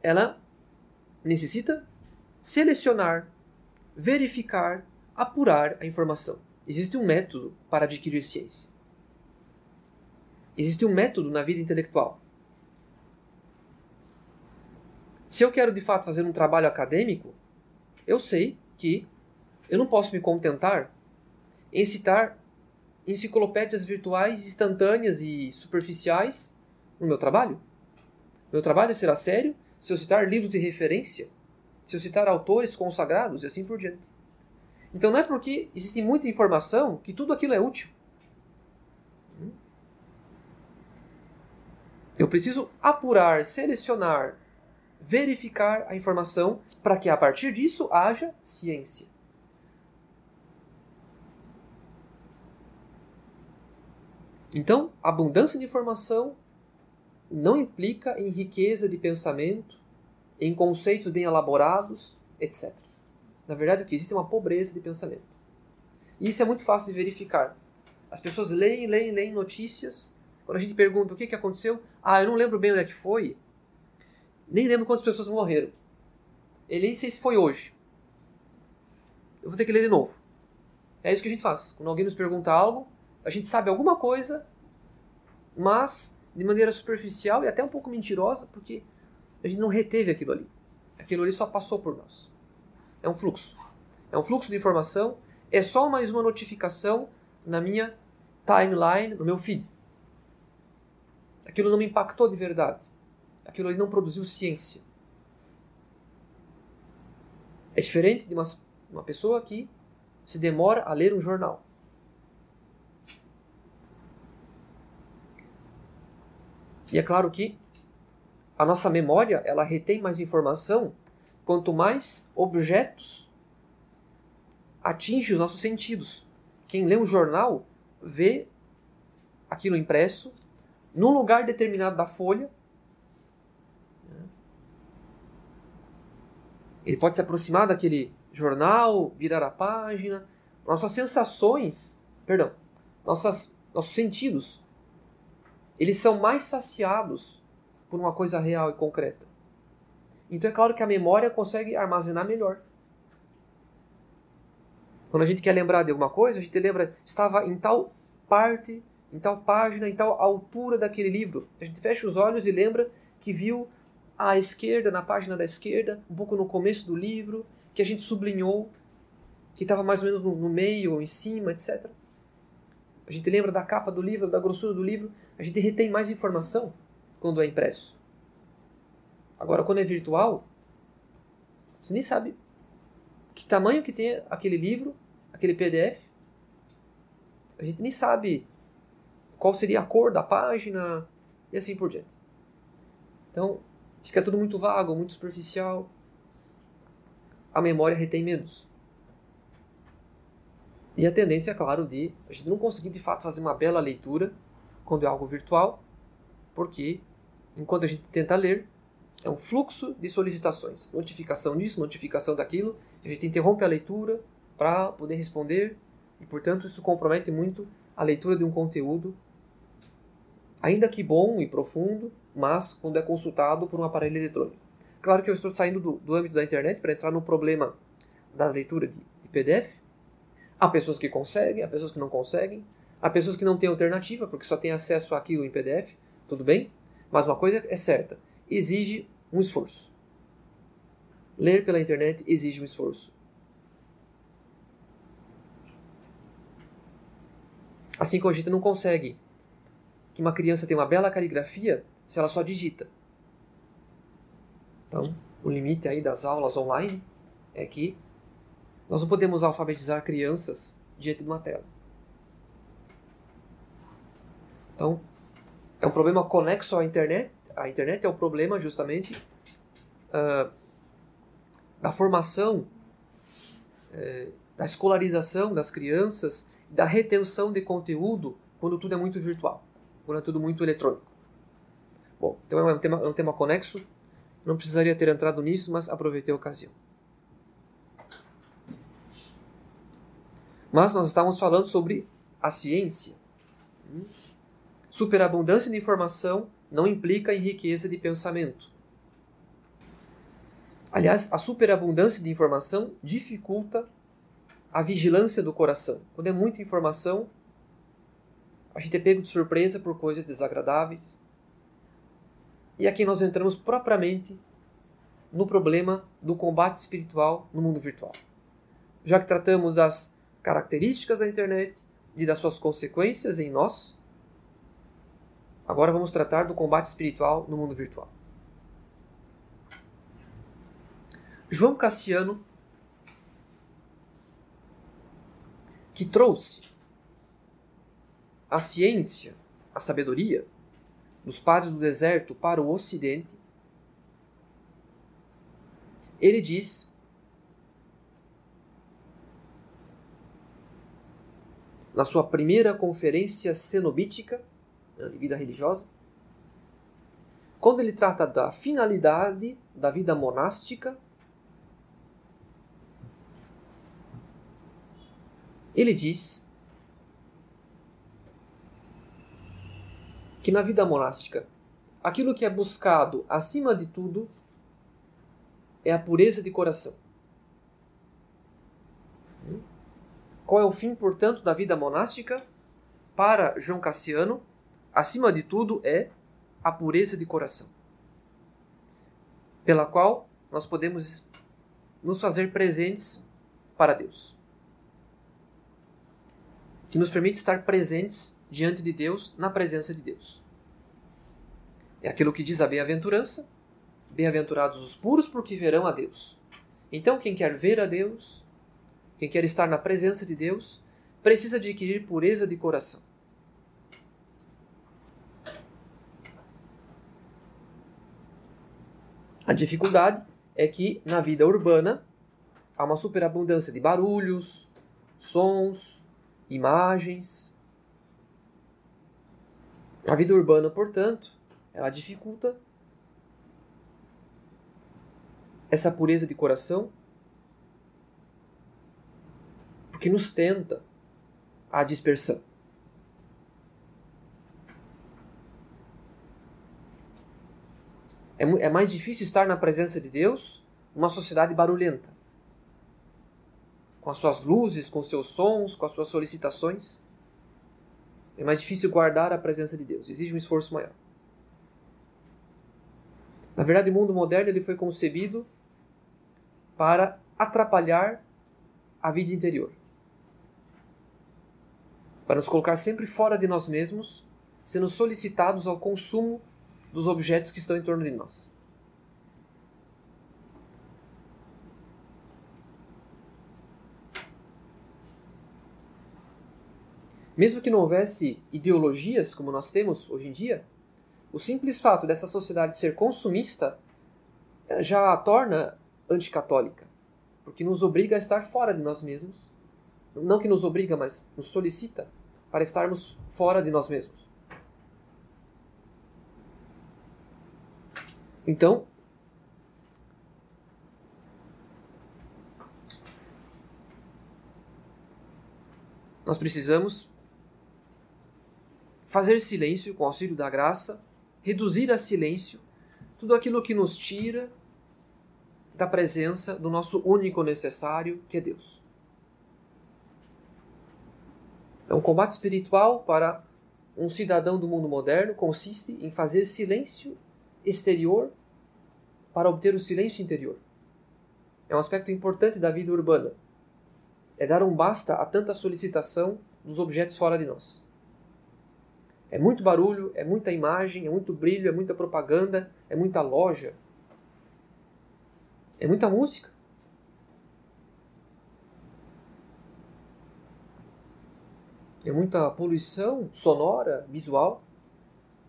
Speaker 1: ela necessita selecionar, verificar, apurar a informação. Existe um método para adquirir ciência. Existe um método na vida intelectual. Se eu quero de fato fazer um trabalho acadêmico, eu sei que eu não posso me contentar em citar enciclopédias virtuais instantâneas e superficiais no meu trabalho. Meu trabalho será sério se eu citar livros de referência, se eu citar autores consagrados e assim por diante. Então não é porque existe muita informação que tudo aquilo é útil. Eu preciso apurar, selecionar, verificar a informação para que a partir disso haja ciência. Então, abundância de informação não implica em riqueza de pensamento, em conceitos bem elaborados, etc. Na verdade, o que existe é uma pobreza de pensamento. E isso é muito fácil de verificar. As pessoas leem, leem, leem notícias. Quando a gente pergunta o que, que aconteceu, ah, eu não lembro bem onde é que foi. Nem lembro quantas pessoas morreram. Eu nem sei se foi hoje. Eu vou ter que ler de novo. É isso que a gente faz. Quando alguém nos pergunta algo, a gente sabe alguma coisa, mas de maneira superficial e até um pouco mentirosa, porque a gente não reteve aquilo ali. Aquilo ali só passou por nós. É um fluxo. É um fluxo de informação, é só mais uma notificação na minha timeline, no meu feed. Aquilo não me impactou de verdade. Aquilo ali não produziu ciência. É diferente de uma, uma pessoa que se demora a ler um jornal. E é claro que a nossa memória, ela retém mais informação quanto mais objetos atingem os nossos sentidos. Quem lê um jornal vê aquilo impresso num lugar determinado da folha. Ele pode se aproximar daquele jornal, virar a página. Nossas sensações, perdão, nossas, nossos sentidos eles são mais saciados por uma coisa real e concreta. Então é claro que a memória consegue armazenar melhor. Quando a gente quer lembrar de alguma coisa, a gente lembra, estava em tal parte, em tal página, em tal altura daquele livro. A gente fecha os olhos e lembra que viu à esquerda, na página da esquerda, um pouco no começo do livro, que a gente sublinhou, que estava mais ou menos no, no meio ou em cima, etc. A gente lembra da capa do livro, da grossura do livro, a gente retém mais informação quando é impresso. Agora, quando é virtual, você nem sabe que tamanho que tem aquele livro, aquele PDF. A gente nem sabe qual seria a cor da página e assim por diante. Então, fica tudo muito vago, muito superficial. A memória retém menos. E a tendência, é claro, de a gente não conseguir de fato fazer uma bela leitura quando é algo virtual, porque enquanto a gente tenta ler, é um fluxo de solicitações, notificação disso, notificação daquilo, a gente interrompe a leitura para poder responder e, portanto, isso compromete muito a leitura de um conteúdo, ainda que bom e profundo, mas quando é consultado por um aparelho eletrônico. Claro que eu estou saindo do, do âmbito da internet para entrar no problema da leitura de, de PDF. Há pessoas que conseguem, há pessoas que não conseguem. Há pessoas que não têm alternativa, porque só têm acesso àquilo em PDF, tudo bem? Mas uma coisa é certa: exige um esforço. Ler pela internet exige um esforço. Assim como a gente não consegue que uma criança tenha uma bela caligrafia se ela só digita. Então, o limite aí das aulas online é que nós não podemos alfabetizar crianças diante de uma tela. Então, é um problema conexo à internet. A internet é o problema justamente uh, da formação, uh, da escolarização das crianças, da retenção de conteúdo quando tudo é muito virtual, quando é tudo muito eletrônico. Bom, então é um tema, é um tema conexo. Não precisaria ter entrado nisso, mas aproveitei a ocasião. Mas nós estávamos falando sobre a ciência. Hum? superabundância de informação não implica em riqueza de pensamento. Aliás, a superabundância de informação dificulta a vigilância do coração. Quando é muita informação, a gente é pego de surpresa por coisas desagradáveis. E aqui nós entramos propriamente no problema do combate espiritual no mundo virtual. Já que tratamos das características da internet e das suas consequências em nós, agora vamos tratar do combate espiritual no mundo virtual. João Cassiano, que trouxe a ciência, a sabedoria dos padres do deserto para o ocidente, ele diz na sua primeira conferência cenobítica né, de vida religiosa, quando ele trata da finalidade da vida monástica, ele diz que na vida monástica, aquilo que é buscado acima de tudo é a pureza de coração. Qual é o fim, portanto, da vida monástica? Para João Cassiano, acima de tudo é a pureza de coração, pela qual nós podemos nos fazer presentes para Deus. Que nos permite estar presentes diante de Deus, na presença de Deus. É aquilo que diz a bem-aventurança: Bem-aventurados os puros, porque verão a Deus. Então, quem quer ver a Deus, quem quer estar na presença de Deus, precisa adquirir pureza de coração. A dificuldade é que na vida urbana há uma superabundância de barulhos, sons, imagens, a vida urbana, portanto, ela dificulta essa pureza de coração, porque nos tenta a dispersão. É, é mais difícil estar na presença de Deus numa sociedade barulhenta, com as suas luzes, com os seus sons, com as suas solicitações. É mais difícil guardar a presença de Deus, exige um esforço maior. Na verdade, o mundo moderno ele foi concebido para atrapalhar a vida interior. Para nos colocar sempre fora de nós mesmos, sendo solicitados ao consumo dos objetos que estão em torno de nós. Mesmo que não houvesse ideologias como nós temos hoje em dia, o simples fato dessa sociedade ser consumista eh, já a torna anticatólica, porque nos obriga a estar fora de nós mesmos. Não que nos obriga, mas nos solicita para estarmos fora de nós mesmos. Então, nós precisamos fazer silêncio com o auxílio da graça, reduzir a silêncio tudo aquilo que nos tira da presença do nosso único necessário, que é Deus. É um combate espiritual para um cidadão do mundo moderno consiste em fazer silêncio exterior para obter o silêncio interior. É um aspecto importante da vida urbana. É dar um basta a tanta solicitação dos objetos fora de nós. É muito barulho, é muita imagem, é muito brilho, é muita propaganda, é muita loja. É muita música. É muita poluição sonora, visual.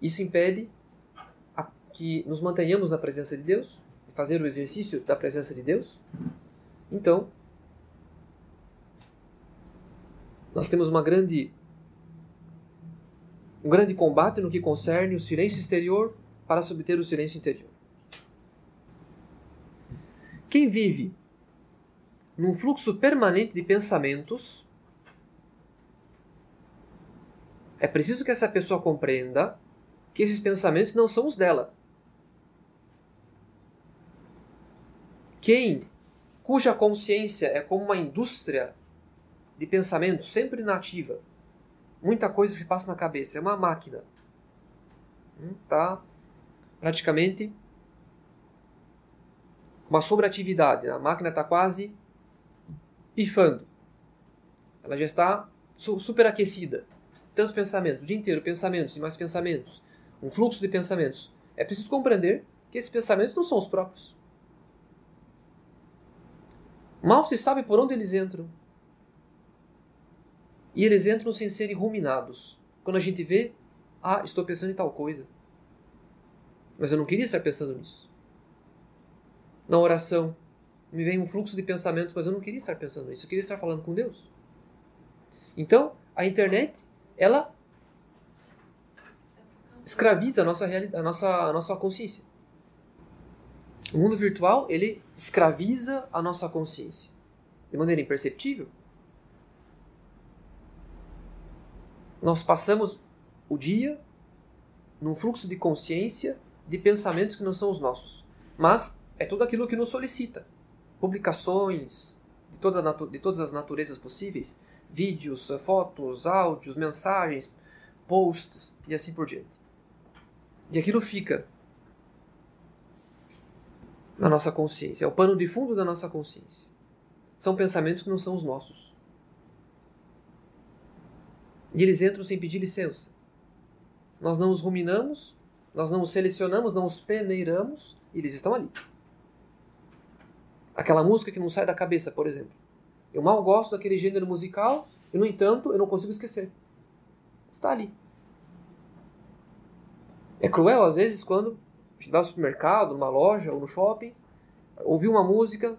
Speaker 1: Isso impede que nos mantenhamos na presença de Deus, fazer o exercício da presença de Deus. Então, nós temos uma grande um grande combate no que concerne o silêncio exterior para subter o silêncio interior. Quem vive num fluxo permanente de pensamentos, é preciso que essa pessoa compreenda que esses pensamentos não são os dela. Quem, cuja consciência é como uma indústria de pensamento sempre nativa, muita coisa se passa na cabeça, é uma máquina. Hum, tá praticamente uma sobreatividade. A máquina está quase pifando. Ela já está superaquecida. Tantos pensamentos, o dia inteiro, pensamentos e mais pensamentos. Um fluxo de pensamentos. É preciso compreender que esses pensamentos não são os próprios. Mal se sabe por onde eles entram. E eles entram sem serem ruminados. Quando a gente vê, ah, estou pensando em tal coisa. Mas eu não queria estar pensando nisso. Na oração, me vem um fluxo de pensamentos, mas eu não queria estar pensando nisso. Eu queria estar falando com Deus. Então, a internet, ela escraviza a nossa a nossa, a nossa consciência. O mundo virtual, ele escraviza a nossa consciência de maneira imperceptível. Nós passamos o dia num fluxo de consciência de pensamentos que não são os nossos. Mas é tudo aquilo que nos solicita. Publicações de, toda de todas as naturezas possíveis, vídeos, fotos, áudios, mensagens, posts e assim por diante. E aquilo fica na nossa consciência, é o pano de fundo da nossa consciência. São pensamentos que não são os nossos. E eles entram sem pedir licença. Nós não os ruminamos, nós não os selecionamos, não os peneiramos, e eles estão ali. Aquela música que não sai da cabeça, por exemplo. Eu mal gosto daquele gênero musical, e no entanto eu não consigo esquecer. Está ali. É cruel às vezes quando a gente vai ao supermercado, numa loja ou no shopping, ouvir uma música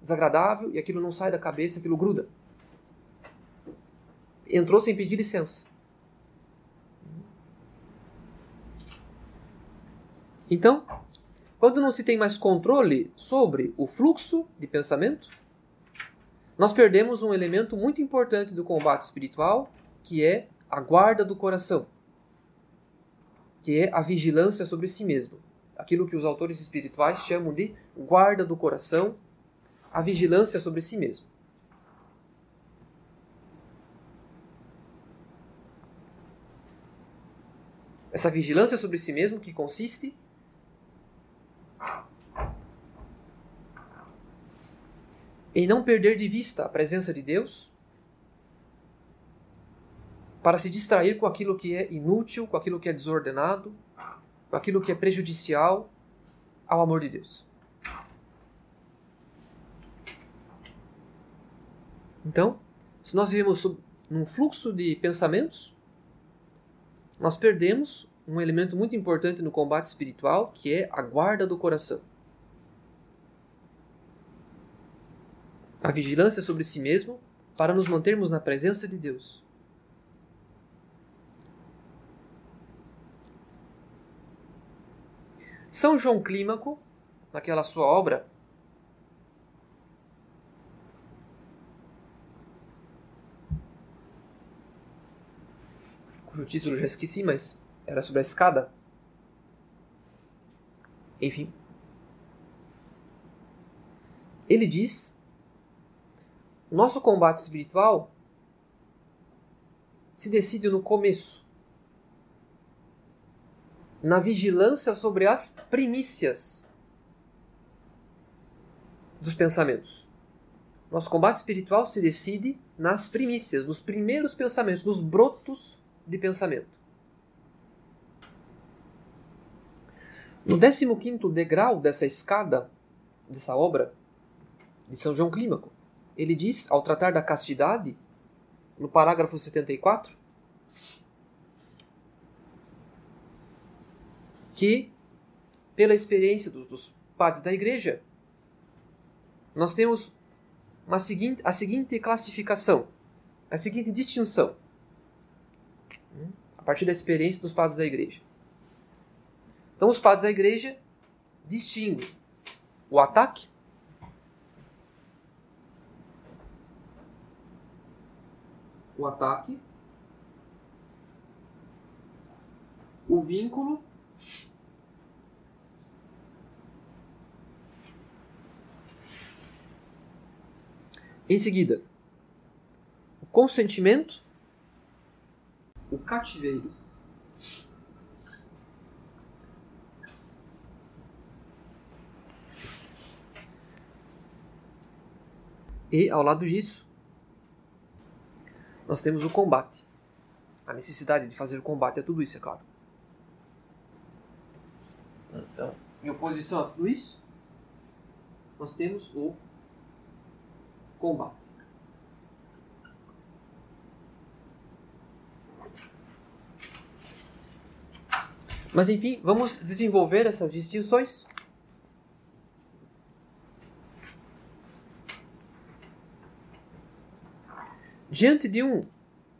Speaker 1: desagradável e aquilo não sai da cabeça, aquilo gruda. Entrou sem pedir licença. Então, quando não se tem mais controle sobre o fluxo de pensamento, nós perdemos um elemento muito importante do combate espiritual, que é a guarda do coração, que é a vigilância sobre si mesmo aquilo que os autores espirituais chamam de guarda do coração, a vigilância sobre si mesmo. Essa vigilância sobre si mesmo que consiste em não perder de vista a presença de Deus para se distrair com aquilo que é inútil, com aquilo que é desordenado, aquilo que é prejudicial ao amor de Deus. Então, se nós vivemos num fluxo de pensamentos, nós perdemos um elemento muito importante no combate espiritual, que é a guarda do coração. A vigilância sobre si mesmo para nos mantermos na presença de Deus. São João Clímaco, naquela sua obra, cujo título já esqueci, mas era sobre a escada. Enfim. Ele diz: nosso combate espiritual se decide no começo na vigilância sobre as primícias dos pensamentos. Nosso combate espiritual se decide nas primícias, nos primeiros pensamentos, nos brotos de pensamento. No 15 degrau dessa escada, dessa obra de São João Clímaco, ele diz, ao tratar da castidade, no parágrafo 74, que, pela experiência dos, dos padres da igreja, nós temos uma seguinte, a seguinte classificação, a seguinte distinção, partir da experiência dos padres da igreja. Então, os padres da igreja distinguem o ataque, o ataque, o vínculo. Em seguida, o consentimento, o cativeiro. E, ao lado disso, nós temos o combate. A necessidade de fazer o combate a tudo isso, é claro. Então, em oposição a tudo isso, nós temos o combate. Mas enfim, vamos desenvolver essas distinções. Diante de um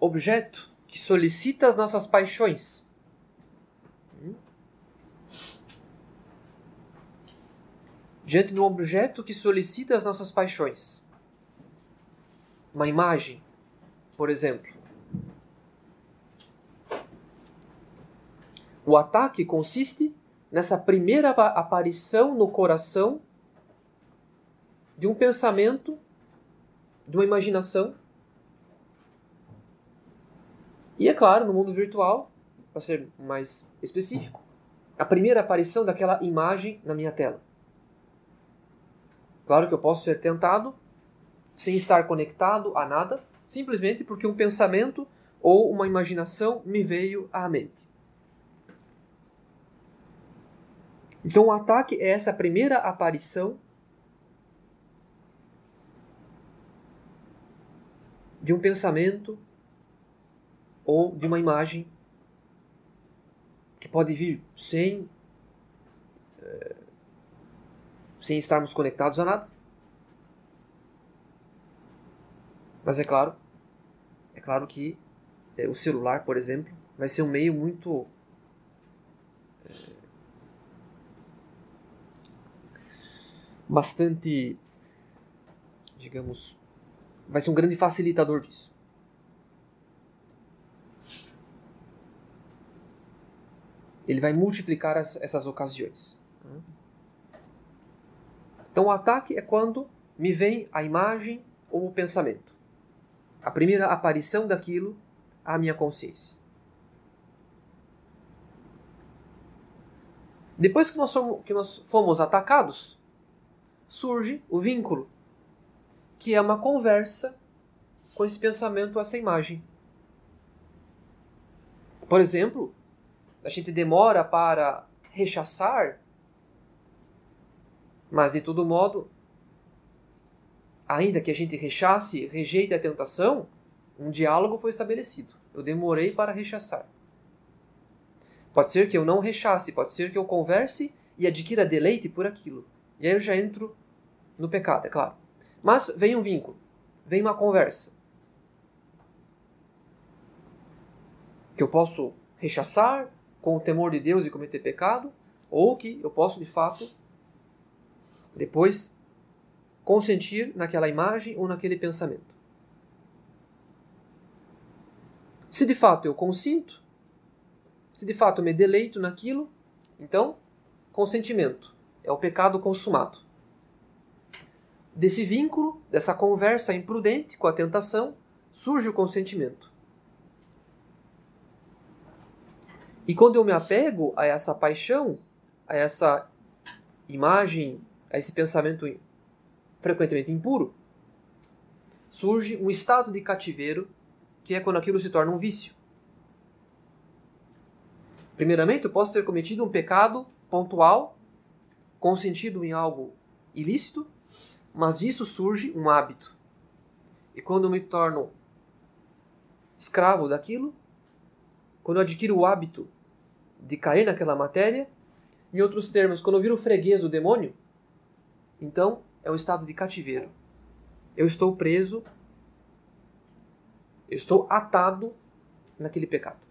Speaker 1: objeto que solicita as nossas paixões, diante de um objeto que solicita as nossas paixões, uma imagem, por exemplo. O ataque consiste nessa primeira aparição no coração de um pensamento, de uma imaginação. E é claro, no mundo virtual, para ser mais específico, a primeira aparição daquela imagem na minha tela. Claro que eu posso ser tentado sem estar conectado a nada, simplesmente porque um pensamento ou uma imaginação me veio à mente. Então o ataque é essa primeira aparição de um pensamento ou de uma imagem que pode vir sem é, sem estarmos conectados a nada. Mas é claro, é claro que é, o celular, por exemplo, vai ser um meio muito bastante, digamos, vai ser um grande facilitador disso. Ele vai multiplicar as, essas ocasiões. Então, o ataque é quando me vem a imagem ou o pensamento a primeira aparição daquilo à minha consciência. Depois que nós, somos, que nós fomos atacados, surge o vínculo, que é uma conversa com esse pensamento, essa imagem. Por exemplo, a gente demora para rechaçar, mas de todo modo ainda que a gente rechace, rejeite a tentação, um diálogo foi estabelecido. Eu demorei para rechaçar. Pode ser que eu não rechace, pode ser que eu converse e adquira deleite por aquilo. E aí eu já entro no pecado, é claro. Mas vem um vínculo, vem uma conversa. Que eu posso rechaçar com o temor de Deus e cometer pecado, ou que eu posso de fato depois consentir naquela imagem ou naquele pensamento. Se de fato eu consinto, se de fato me deleito naquilo, então, consentimento é o pecado consumado. Desse vínculo, dessa conversa imprudente com a tentação, surge o consentimento. E quando eu me apego a essa paixão, a essa imagem, a esse pensamento frequentemente impuro, surge um estado de cativeiro, que é quando aquilo se torna um vício. Primeiramente, eu posso ter cometido um pecado pontual, consentido em algo ilícito, mas disso surge um hábito. E quando eu me torno escravo daquilo, quando eu adquiro o hábito de cair naquela matéria, em outros termos, quando eu viro freguês do demônio, então é um estado de cativeiro. Eu estou preso, eu estou atado naquele pecado.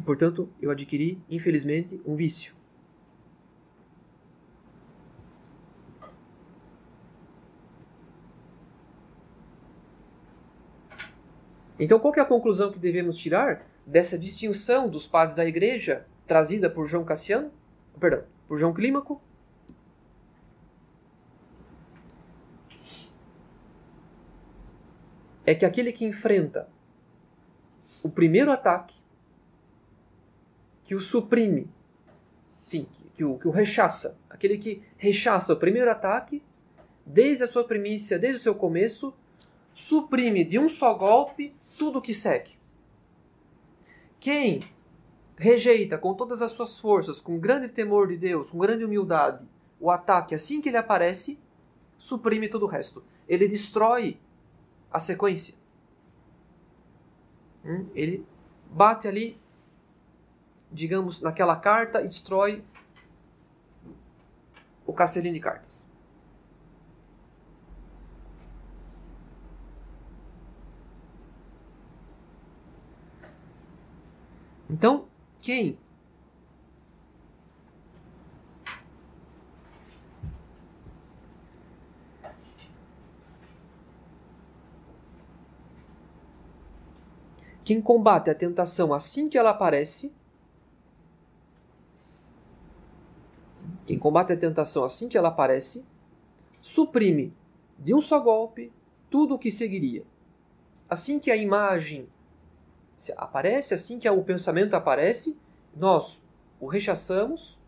Speaker 1: E portanto, eu adquiri, infelizmente, um vício. Então, qual é a conclusão que devemos tirar dessa distinção dos padres da igreja trazida por João Cassiano? Perdão, por João Clímaco? É que aquele que enfrenta o primeiro ataque, que o suprime, enfim, que o, que o rechaça, aquele que rechaça o primeiro ataque, desde a sua primícia, desde o seu começo, suprime de um só golpe tudo o que segue. Quem rejeita com todas as suas forças, com grande temor de Deus, com grande humildade, o ataque assim que ele aparece, suprime todo o resto. Ele destrói a sequência. Hum? Ele bate ali, digamos, naquela carta e destrói o castelinho de cartas. Então, quem Quem combate a tentação assim que ela aparece, quem combate a tentação assim que ela aparece, suprime de um só golpe tudo o que seguiria. Assim que a imagem aparece, assim que o pensamento aparece, nós o rechaçamos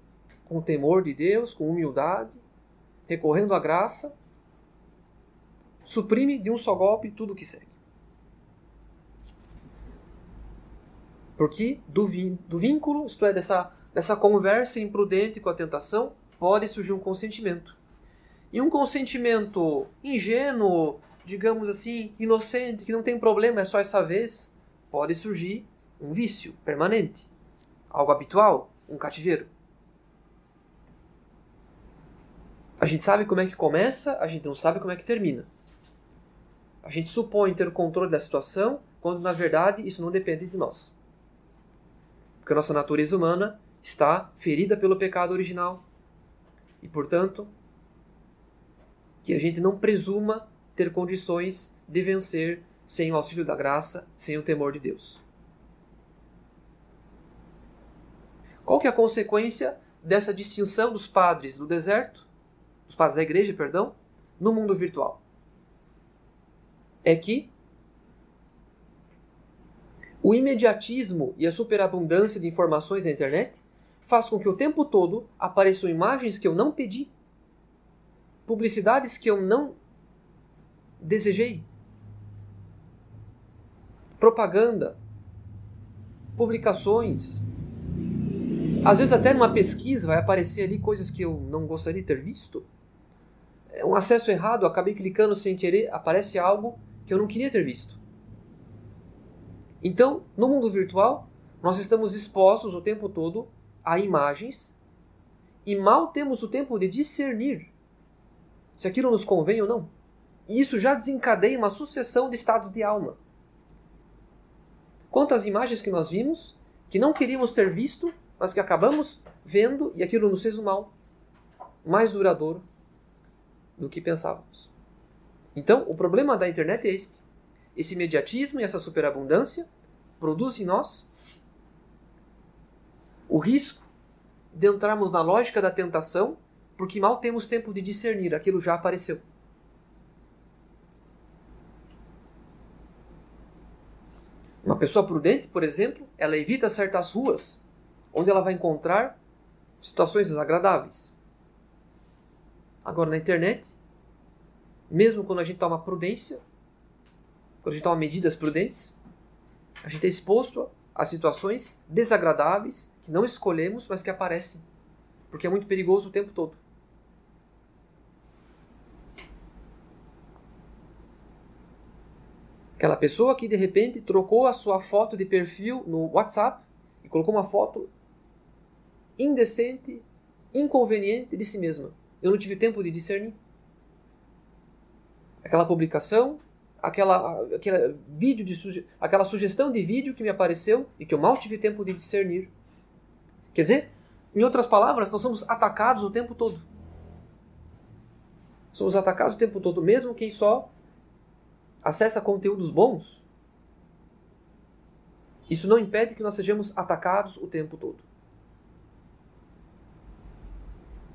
Speaker 1: com temor de Deus, com humildade, recorrendo à graça, suprime de um só golpe tudo o que segue. Porque do vínculo, isto é, dessa, dessa conversa imprudente com a tentação, pode surgir um consentimento. E um consentimento ingênuo, digamos assim, inocente, que não tem problema, é só essa vez, pode surgir um vício permanente, algo habitual, um cativeiro. A gente sabe como é que começa, a gente não sabe como é que termina. A gente supõe ter o controle da situação, quando na verdade isso não depende de nós. Porque a nossa natureza humana está ferida pelo pecado original. E, portanto, que a gente não presuma ter condições de vencer sem o auxílio da graça, sem o temor de Deus. Qual que é a consequência dessa distinção dos padres do deserto, dos padres da igreja, perdão, no mundo virtual? É que o imediatismo e a superabundância de informações na internet faz com que o tempo todo apareçam imagens que eu não pedi, publicidades que eu não desejei, propaganda, publicações. Às vezes até numa pesquisa vai aparecer ali coisas que eu não gostaria de ter visto. É um acesso errado, acabei clicando sem querer, aparece algo que eu não queria ter visto. Então, no mundo virtual, nós estamos expostos o tempo todo a imagens e mal temos o tempo de discernir se aquilo nos convém ou não. E isso já desencadeia uma sucessão de estados de alma. Quantas imagens que nós vimos que não queríamos ter visto, mas que acabamos vendo e aquilo nos fez um mal mais duradouro do que pensávamos. Então, o problema da internet é este. Esse imediatismo e essa superabundância produz em nós o risco de entrarmos na lógica da tentação, porque mal temos tempo de discernir, aquilo já apareceu. Uma pessoa prudente, por exemplo, ela evita certas ruas onde ela vai encontrar situações desagradáveis. Agora, na internet, mesmo quando a gente toma prudência, quando a gente toma medidas prudentes, a gente é exposto a situações desagradáveis que não escolhemos, mas que aparecem. Porque é muito perigoso o tempo todo. Aquela pessoa que de repente trocou a sua foto de perfil no WhatsApp e colocou uma foto indecente, inconveniente de si mesma. Eu não tive tempo de discernir. Aquela publicação aquela, aquela vídeo de suge aquela sugestão de vídeo que me apareceu e que eu mal tive tempo de discernir. Quer dizer, em outras palavras, nós somos atacados o tempo todo. Somos atacados o tempo todo, mesmo quem só acessa conteúdos bons. Isso não impede que nós sejamos atacados o tempo todo.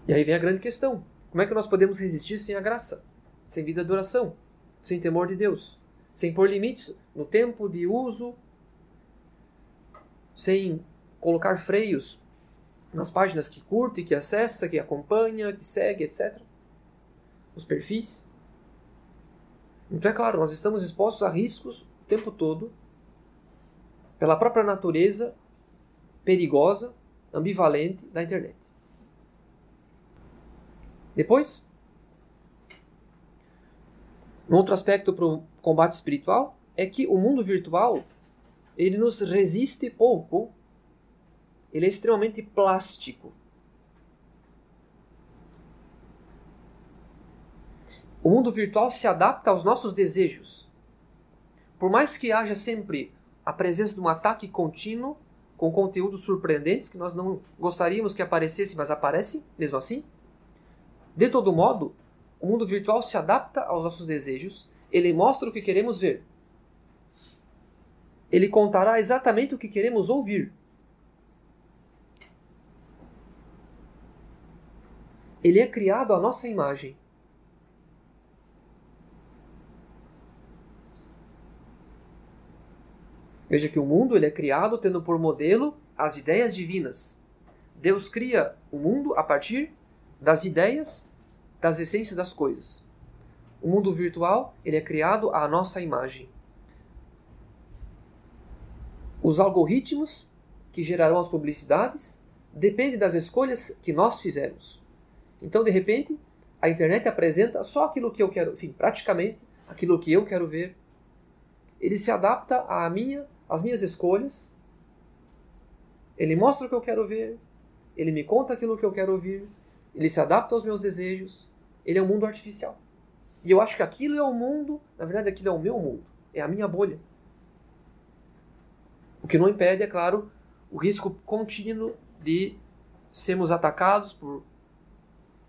Speaker 1: E aí vem a grande questão: como é que nós podemos resistir sem a graça, sem vida de oração, sem temor de Deus, sem pôr limites no tempo de uso, sem colocar freios nas páginas que curte, que acessa, que acompanha, que segue, etc. Os perfis. Então é claro, nós estamos expostos a riscos o tempo todo pela própria natureza perigosa, ambivalente da internet. Depois, um outro aspecto para o combate espiritual é que o mundo virtual ele nos resiste pouco, ele é extremamente plástico. O mundo virtual se adapta aos nossos desejos. Por mais que haja sempre a presença de um ataque contínuo com conteúdos surpreendentes que nós não gostaríamos que aparecesse, mas aparece mesmo assim. De todo modo, o mundo virtual se adapta aos nossos desejos, ele mostra o que queremos ver. Ele contará exatamente o que queremos ouvir. Ele é criado à nossa imagem. Veja que o mundo ele é criado tendo por modelo as ideias divinas. Deus cria o mundo a partir das ideias, das essências das coisas. O mundo virtual ele é criado à nossa imagem. Os algoritmos que gerarão as publicidades dependem das escolhas que nós fizemos. Então, de repente, a internet apresenta só aquilo que eu quero, enfim, praticamente aquilo que eu quero ver. Ele se adapta à minha as minhas escolhas, ele mostra o que eu quero ver, ele me conta aquilo que eu quero ouvir, ele se adapta aos meus desejos, ele é um mundo artificial. E eu acho que aquilo é o mundo, na verdade, aquilo é o meu mundo, é a minha bolha. O que não impede, é claro, o risco contínuo de sermos atacados por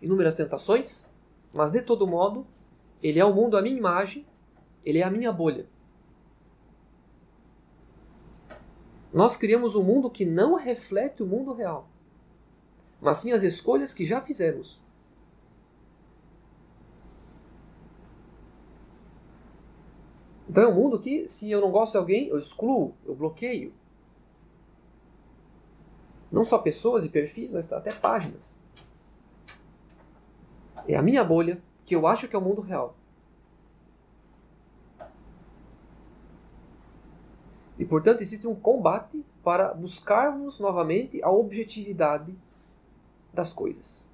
Speaker 1: inúmeras tentações, mas de todo modo, ele é o mundo à minha imagem, ele é a minha bolha. Nós criamos um mundo que não reflete o mundo real, mas sim as escolhas que já fizemos. Então é um mundo que, se eu não gosto de alguém, eu excluo, eu bloqueio. Não só pessoas e perfis, mas até páginas. É a minha bolha que eu acho que é o mundo real. E, portanto, existe um combate para buscarmos novamente a objetividade das coisas.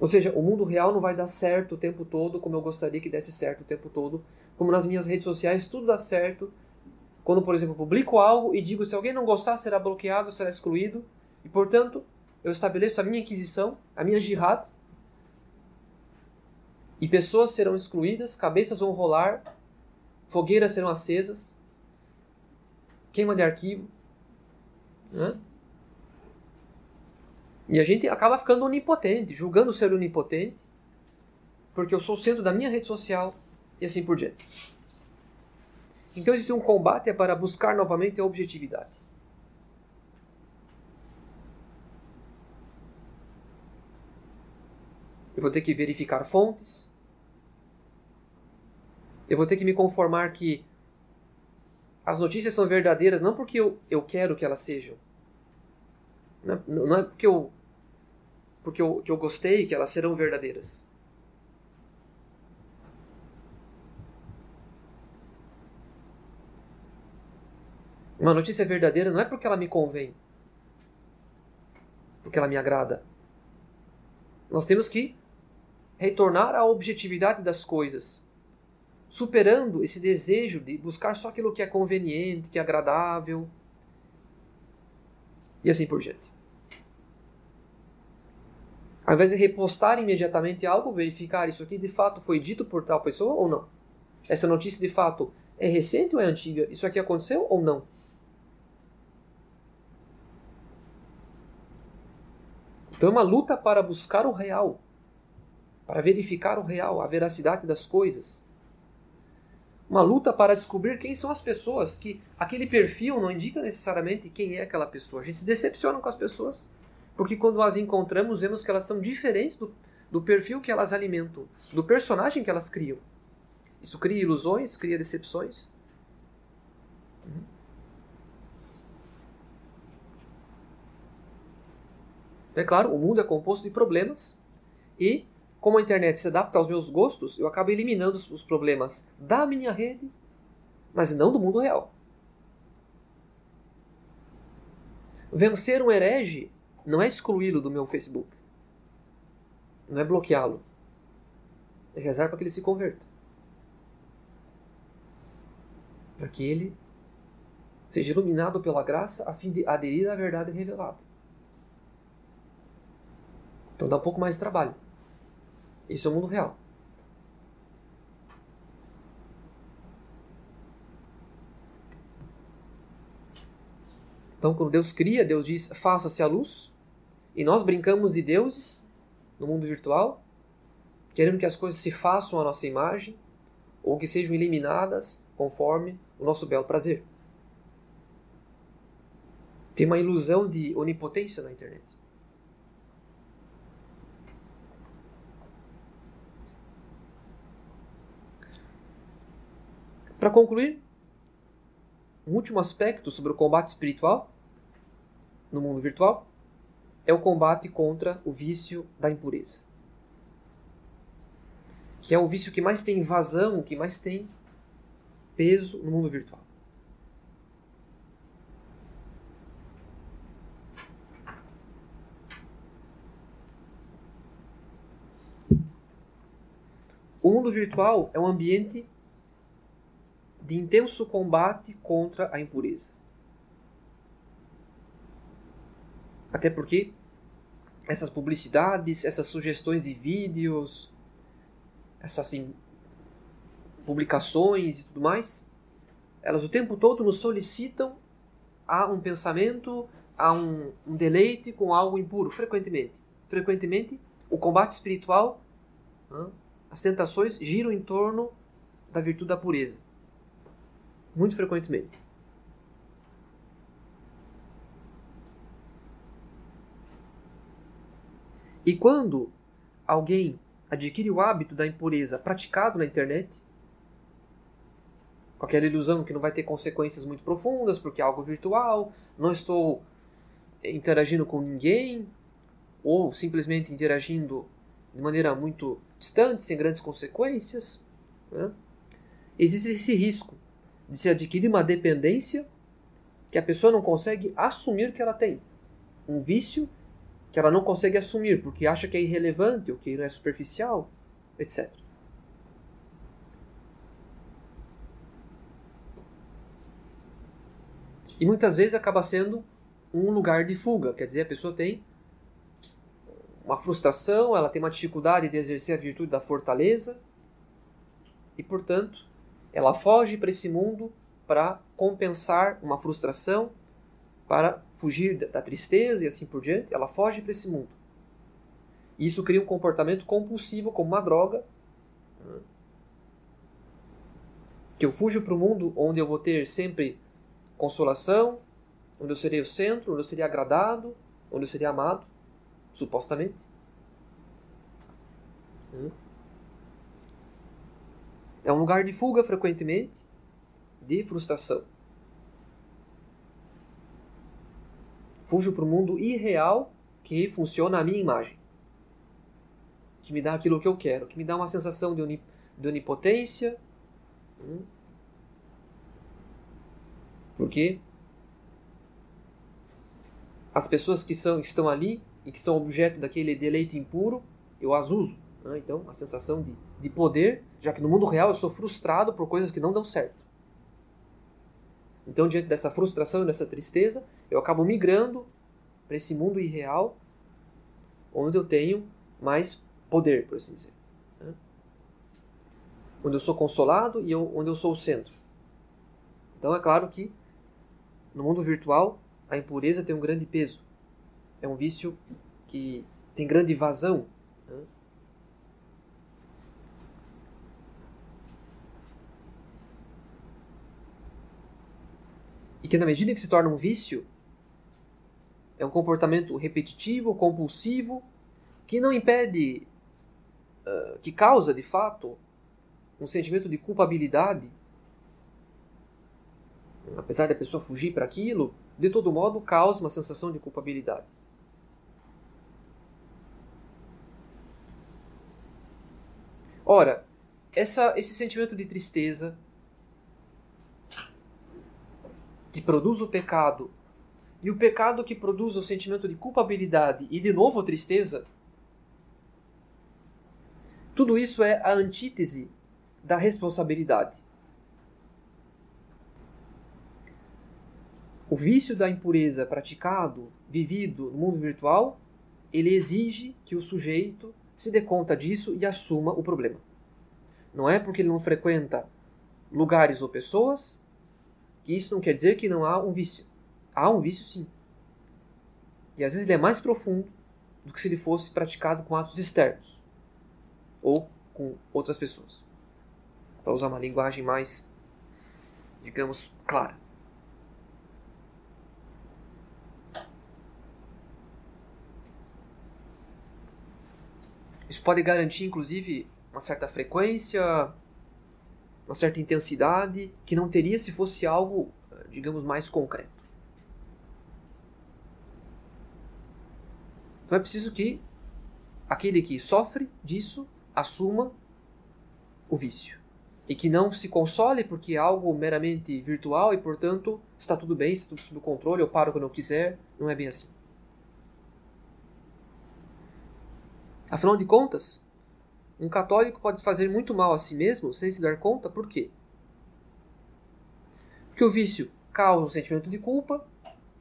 Speaker 1: Ou seja, o mundo real não vai dar certo o tempo todo como eu gostaria que desse certo o tempo todo. Como nas minhas redes sociais, tudo dá certo. Quando, por exemplo, publico algo e digo se alguém não gostar, será bloqueado, será excluído. E, portanto, eu estabeleço a minha inquisição, a minha jihad. E pessoas serão excluídas, cabeças vão rolar, fogueiras serão acesas, queima de arquivo. Né? E a gente acaba ficando onipotente, julgando ser onipotente, porque eu sou o centro da minha rede social e assim por diante. Então existe um combate para buscar novamente a objetividade. Eu vou ter que verificar fontes, eu vou ter que me conformar que as notícias são verdadeiras não porque eu, eu quero que elas sejam. Não é, não é porque, eu, porque eu, que eu gostei que elas serão verdadeiras. Uma notícia verdadeira não é porque ela me convém, porque ela me agrada. Nós temos que retornar à objetividade das coisas superando esse desejo de buscar só aquilo que é conveniente, que é agradável e assim por diante. Ao invés de repostar imediatamente algo, verificar isso aqui de fato foi dito por tal pessoa ou não. Essa notícia de fato é recente ou é antiga? Isso aqui aconteceu ou não? Então é uma luta para buscar o real, para verificar o real, a veracidade das coisas. uma luta para descobrir quem são as pessoas, que aquele perfil não indica necessariamente quem é aquela pessoa. A gente se decepciona com as pessoas, porque quando as encontramos, vemos que elas são diferentes do, do perfil que elas alimentam, do personagem que elas criam. Isso cria ilusões, cria decepções. É claro, o mundo é composto de problemas e como a internet se adapta aos meus gostos, eu acabo eliminando os problemas da minha rede, mas não do mundo real. Vencer um herege não é excluí-lo do meu Facebook. Não é bloqueá-lo. É rezar para que ele se converta. Para que ele seja iluminado pela graça a fim de aderir à verdade revelada. Então dá um pouco mais de trabalho. Isso é o mundo real. Então, quando Deus cria, Deus diz: faça-se a luz. E nós brincamos de deuses no mundo virtual, querendo que as coisas se façam à nossa imagem ou que sejam eliminadas conforme o nosso belo prazer. Tem uma ilusão de onipotência na internet. Para concluir, um último aspecto sobre o combate espiritual no mundo virtual é o combate contra o vício da impureza. Que é o vício que mais tem vazão, que mais tem peso no mundo virtual. O mundo virtual é um ambiente de intenso combate contra a impureza. Até porque essas publicidades, essas sugestões de vídeos, essas assim, publicações e tudo mais, elas o tempo todo nos solicitam a um pensamento, a um, um deleite com algo impuro, frequentemente. Frequentemente, o combate espiritual, as tentações giram em torno da virtude da pureza muito frequentemente. E quando alguém adquire o hábito da impureza praticado na internet, qualquer ilusão que não vai ter consequências muito profundas, porque é algo virtual, não estou interagindo com ninguém, ou simplesmente interagindo de maneira muito distante, sem grandes consequências, né? existe esse risco de se adquirir uma dependência que a pessoa não consegue assumir que ela tem. Um vício que ela não consegue assumir porque acha que é irrelevante ou que não é superficial, etc. E muitas vezes acaba sendo um lugar de fuga, quer dizer, a pessoa tem uma frustração, ela tem uma dificuldade de exercer a virtude da fortaleza e, portanto, ela foge para esse mundo para compensar uma frustração, para fugir da tristeza e assim por diante. Ela foge para esse mundo. E isso cria um comportamento compulsivo, como uma droga. Né? Que eu fujo para o mundo onde eu vou ter sempre consolação, onde eu serei o centro, onde eu serei agradado, onde eu serei amado, supostamente. Né? É um lugar de fuga frequentemente, de frustração. Fujo para o mundo irreal que funciona a minha imagem. Que me dá aquilo que eu quero, que me dá uma sensação de, onip de onipotência. Hum? Porque as pessoas que, são, que estão ali e que são objeto daquele deleite impuro, eu as uso. Né? Então, a sensação de, de poder, já que no mundo real eu sou frustrado por coisas que não dão certo. Então, diante dessa frustração e dessa tristeza, eu acabo migrando para esse mundo irreal, onde eu tenho mais poder, por assim dizer. Né? Onde eu sou consolado e eu, onde eu sou o centro. Então, é claro que no mundo virtual a impureza tem um grande peso. É um vício que tem grande vazão. Né? que na medida que se torna um vício, é um comportamento repetitivo, compulsivo, que não impede, uh, que causa de fato um sentimento de culpabilidade. Apesar da pessoa fugir para aquilo, de todo modo causa uma sensação de culpabilidade. Ora, essa, esse sentimento de tristeza que produz o pecado e o pecado que produz o sentimento de culpabilidade e de novo tristeza, tudo isso é a antítese da responsabilidade. O vício da impureza praticado, vivido no mundo virtual, ele exige que o sujeito se dê conta disso e assuma o problema. Não é porque ele não frequenta lugares ou pessoas que isso não quer dizer que não há um vício. Há um vício sim. E às vezes ele é mais profundo do que se ele fosse praticado com atos externos ou com outras pessoas. Para usar uma linguagem mais, digamos, clara. Isso pode garantir, inclusive, uma certa frequência, uma certa intensidade, que não teria se fosse algo, digamos, mais concreto. Então é preciso que aquele que sofre disso assuma o vício. E que não se console porque é algo meramente virtual e, portanto, está tudo bem, está tudo sob controle, eu paro quando eu quiser. Não é bem assim. Afinal de contas, um católico pode fazer muito mal a si mesmo sem se dar conta, por quê? Porque o vício causa um sentimento de culpa,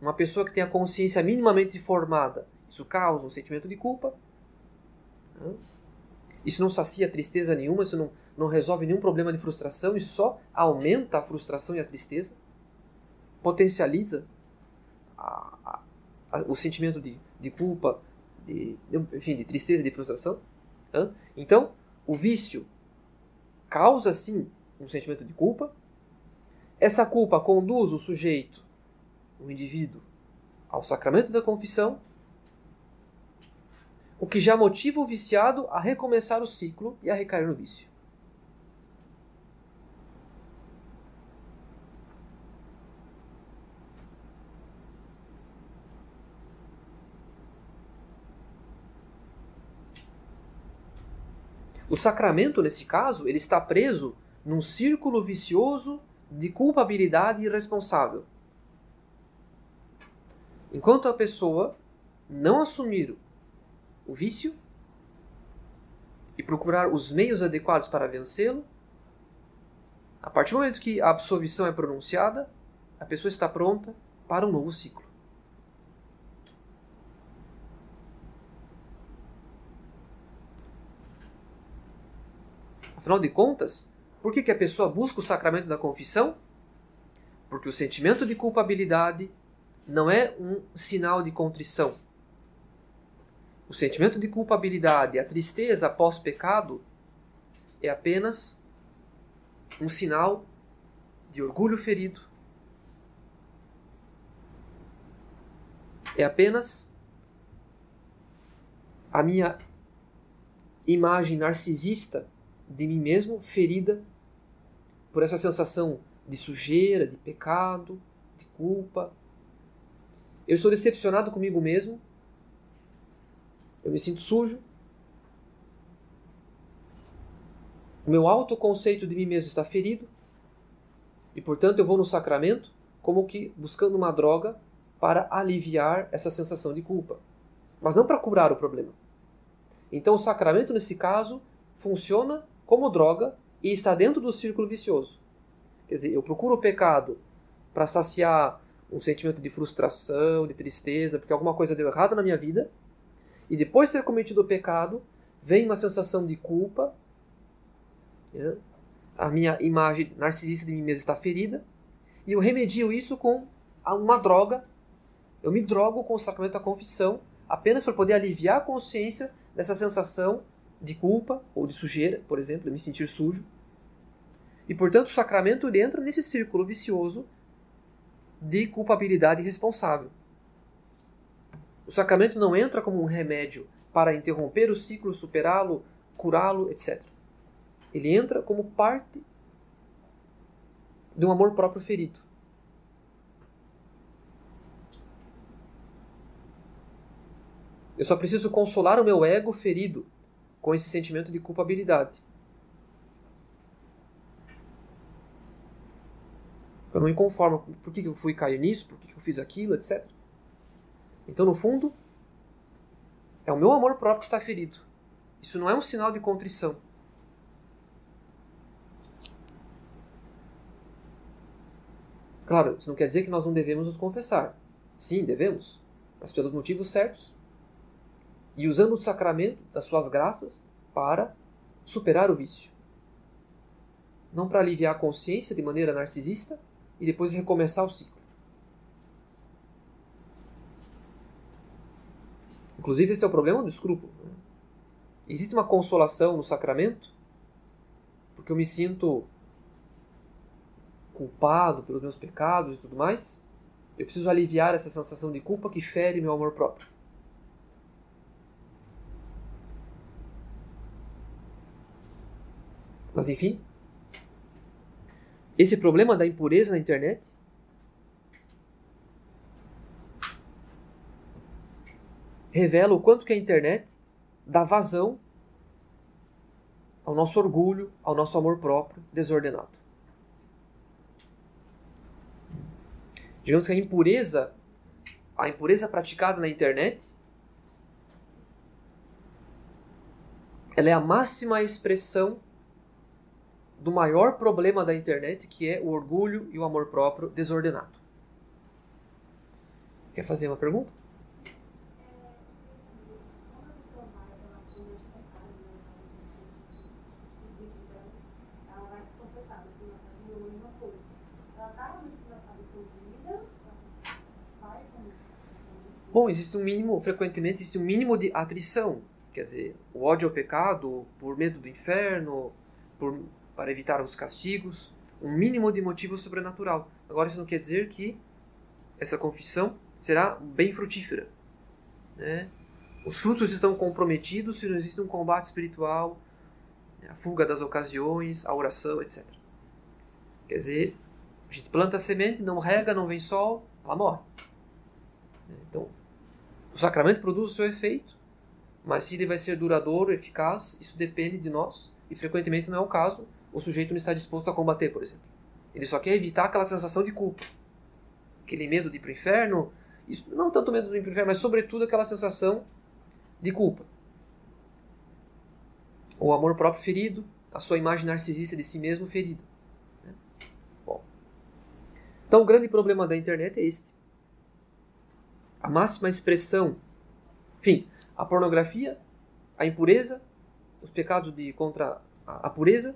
Speaker 1: uma pessoa que tem a consciência minimamente formada isso causa um sentimento de culpa. Isso não sacia tristeza nenhuma, isso não, não resolve nenhum problema de frustração, isso só aumenta a frustração e a tristeza, potencializa a, a, a, o sentimento de, de culpa, de, de, enfim, de tristeza e de frustração. Então, o vício causa sim um sentimento de culpa. Essa culpa conduz o sujeito, o indivíduo, ao sacramento da confissão o que já motiva o viciado a recomeçar o ciclo e a recair no vício. O sacramento, nesse caso, ele está preso num círculo vicioso de culpabilidade irresponsável. Enquanto a pessoa não assumir o vício e procurar os meios adequados para vencê-lo. A partir do momento que a absolvição é pronunciada, a pessoa está pronta para um novo ciclo. Afinal de contas, por que, que a pessoa busca o sacramento da confissão? Porque o sentimento de culpabilidade não é um sinal de contrição, o sentimento de culpabilidade, a tristeza após pecado, é apenas um sinal de orgulho ferido. É apenas a minha imagem narcisista de mim mesmo ferida por essa sensação de sujeira, de pecado, de culpa. Eu estou decepcionado comigo mesmo eu me sinto sujo. O meu autoconceito de mim mesmo está ferido. E portanto eu vou no sacramento como que buscando uma droga para aliviar essa sensação de culpa, mas não para curar o problema. Então o sacramento nesse caso funciona como droga e está dentro do círculo vicioso. Quer dizer, eu procuro o pecado para saciar um sentimento de frustração, de tristeza, porque alguma coisa deu errado na minha vida, e depois de ter cometido o pecado, vem uma sensação de culpa. Né? A minha imagem narcisista de mim mesmo está ferida. E eu remedio isso com uma droga. Eu me drogo com o sacramento da confissão, apenas para poder aliviar a consciência dessa sensação de culpa ou de sujeira, por exemplo, me sentir sujo. E portanto o sacramento entra nesse círculo vicioso de culpabilidade responsável. O sacramento não entra como um remédio para interromper o ciclo, superá-lo, curá-lo, etc. Ele entra como parte de um amor próprio ferido. Eu só preciso consolar o meu ego ferido com esse sentimento de culpabilidade. Eu não me conformo. Por que eu fui cair nisso? Por que eu fiz aquilo, etc. Então, no fundo, é o meu amor próprio que está ferido. Isso não é um sinal de contrição. Claro, isso não quer dizer que nós não devemos nos confessar. Sim, devemos, mas pelos motivos certos. E usando o sacramento das suas graças para superar o vício. Não para aliviar a consciência de maneira narcisista e depois recomeçar o ciclo. Inclusive, esse é o problema do escrúpulo. Né? Existe uma consolação no sacramento, porque eu me sinto culpado pelos meus pecados e tudo mais. Eu preciso aliviar essa sensação de culpa que fere meu amor próprio. Mas enfim, esse problema da impureza na internet revela o quanto que a internet dá vazão ao nosso orgulho, ao nosso amor próprio desordenado. Digamos que a impureza, a impureza praticada na internet, ela é a máxima expressão do maior problema da internet, que é o orgulho e o amor próprio desordenado. Quer fazer uma pergunta? Bom, existe um mínimo, frequentemente existe um mínimo de atrição. Quer dizer, o ódio ao pecado, por medo do inferno, por para evitar os castigos, um mínimo de motivo sobrenatural. Agora, isso não quer dizer que essa confissão será bem frutífera. Né? Os frutos estão comprometidos se não existe um combate espiritual, né? a fuga das ocasiões, a oração, etc. Quer dizer, a gente planta a semente, não rega, não vem sol, ela morre. Né? Então, o sacramento produz o seu efeito, mas se ele vai ser duradouro, eficaz, isso depende de nós, e frequentemente não é o caso, o sujeito não está disposto a combater, por exemplo. Ele só quer evitar aquela sensação de culpa. Aquele medo de ir para o inferno. Isso, não tanto medo de ir para o inferno, mas sobretudo aquela sensação de culpa. O amor próprio ferido, a sua imagem narcisista de si mesmo ferida. Né? Bom. Então o grande problema da internet é este. A máxima expressão. Enfim, a pornografia, a impureza, os pecados de contra a pureza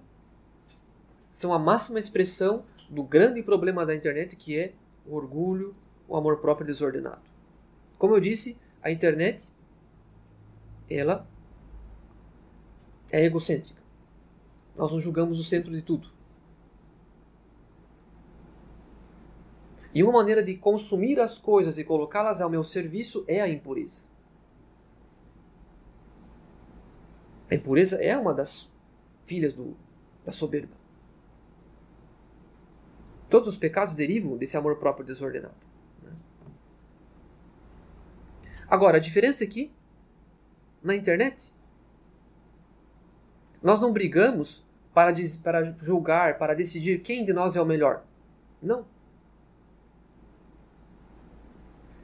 Speaker 1: são a máxima expressão do grande problema da internet que é o orgulho, o amor próprio desordenado. Como eu disse, a internet ela é egocêntrica. Nós nos julgamos o centro de tudo. E uma maneira de consumir as coisas e colocá-las ao meu serviço é a impureza. A impureza é uma das filhas do, da soberba. Todos os pecados derivam desse amor próprio desordenado. Né? Agora, a diferença é na internet, nós não brigamos para, para julgar, para decidir quem de nós é o melhor. Não.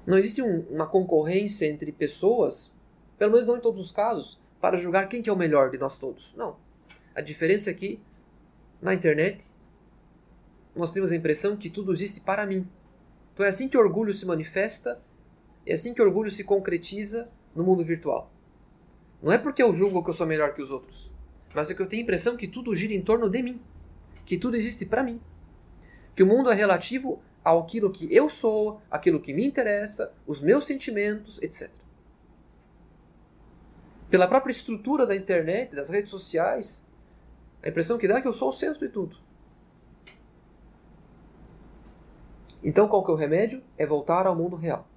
Speaker 1: Não existe um, uma concorrência entre pessoas, pelo menos não em todos os casos, para julgar quem que é o melhor de nós todos. Não. A diferença é que, na internet, nós temos a impressão que tudo existe para mim. Então é assim que o orgulho se manifesta, é assim que o orgulho se concretiza no mundo virtual. Não é porque eu julgo que eu sou melhor que os outros, mas é que eu tenho a impressão que tudo gira em torno de mim, que tudo existe para mim. Que o mundo é relativo àquilo que eu sou, aquilo que me interessa, os meus sentimentos, etc. Pela própria estrutura da internet, das redes sociais, a impressão que dá é que eu sou o centro de tudo. Então, qual que é o remédio? É voltar ao mundo real.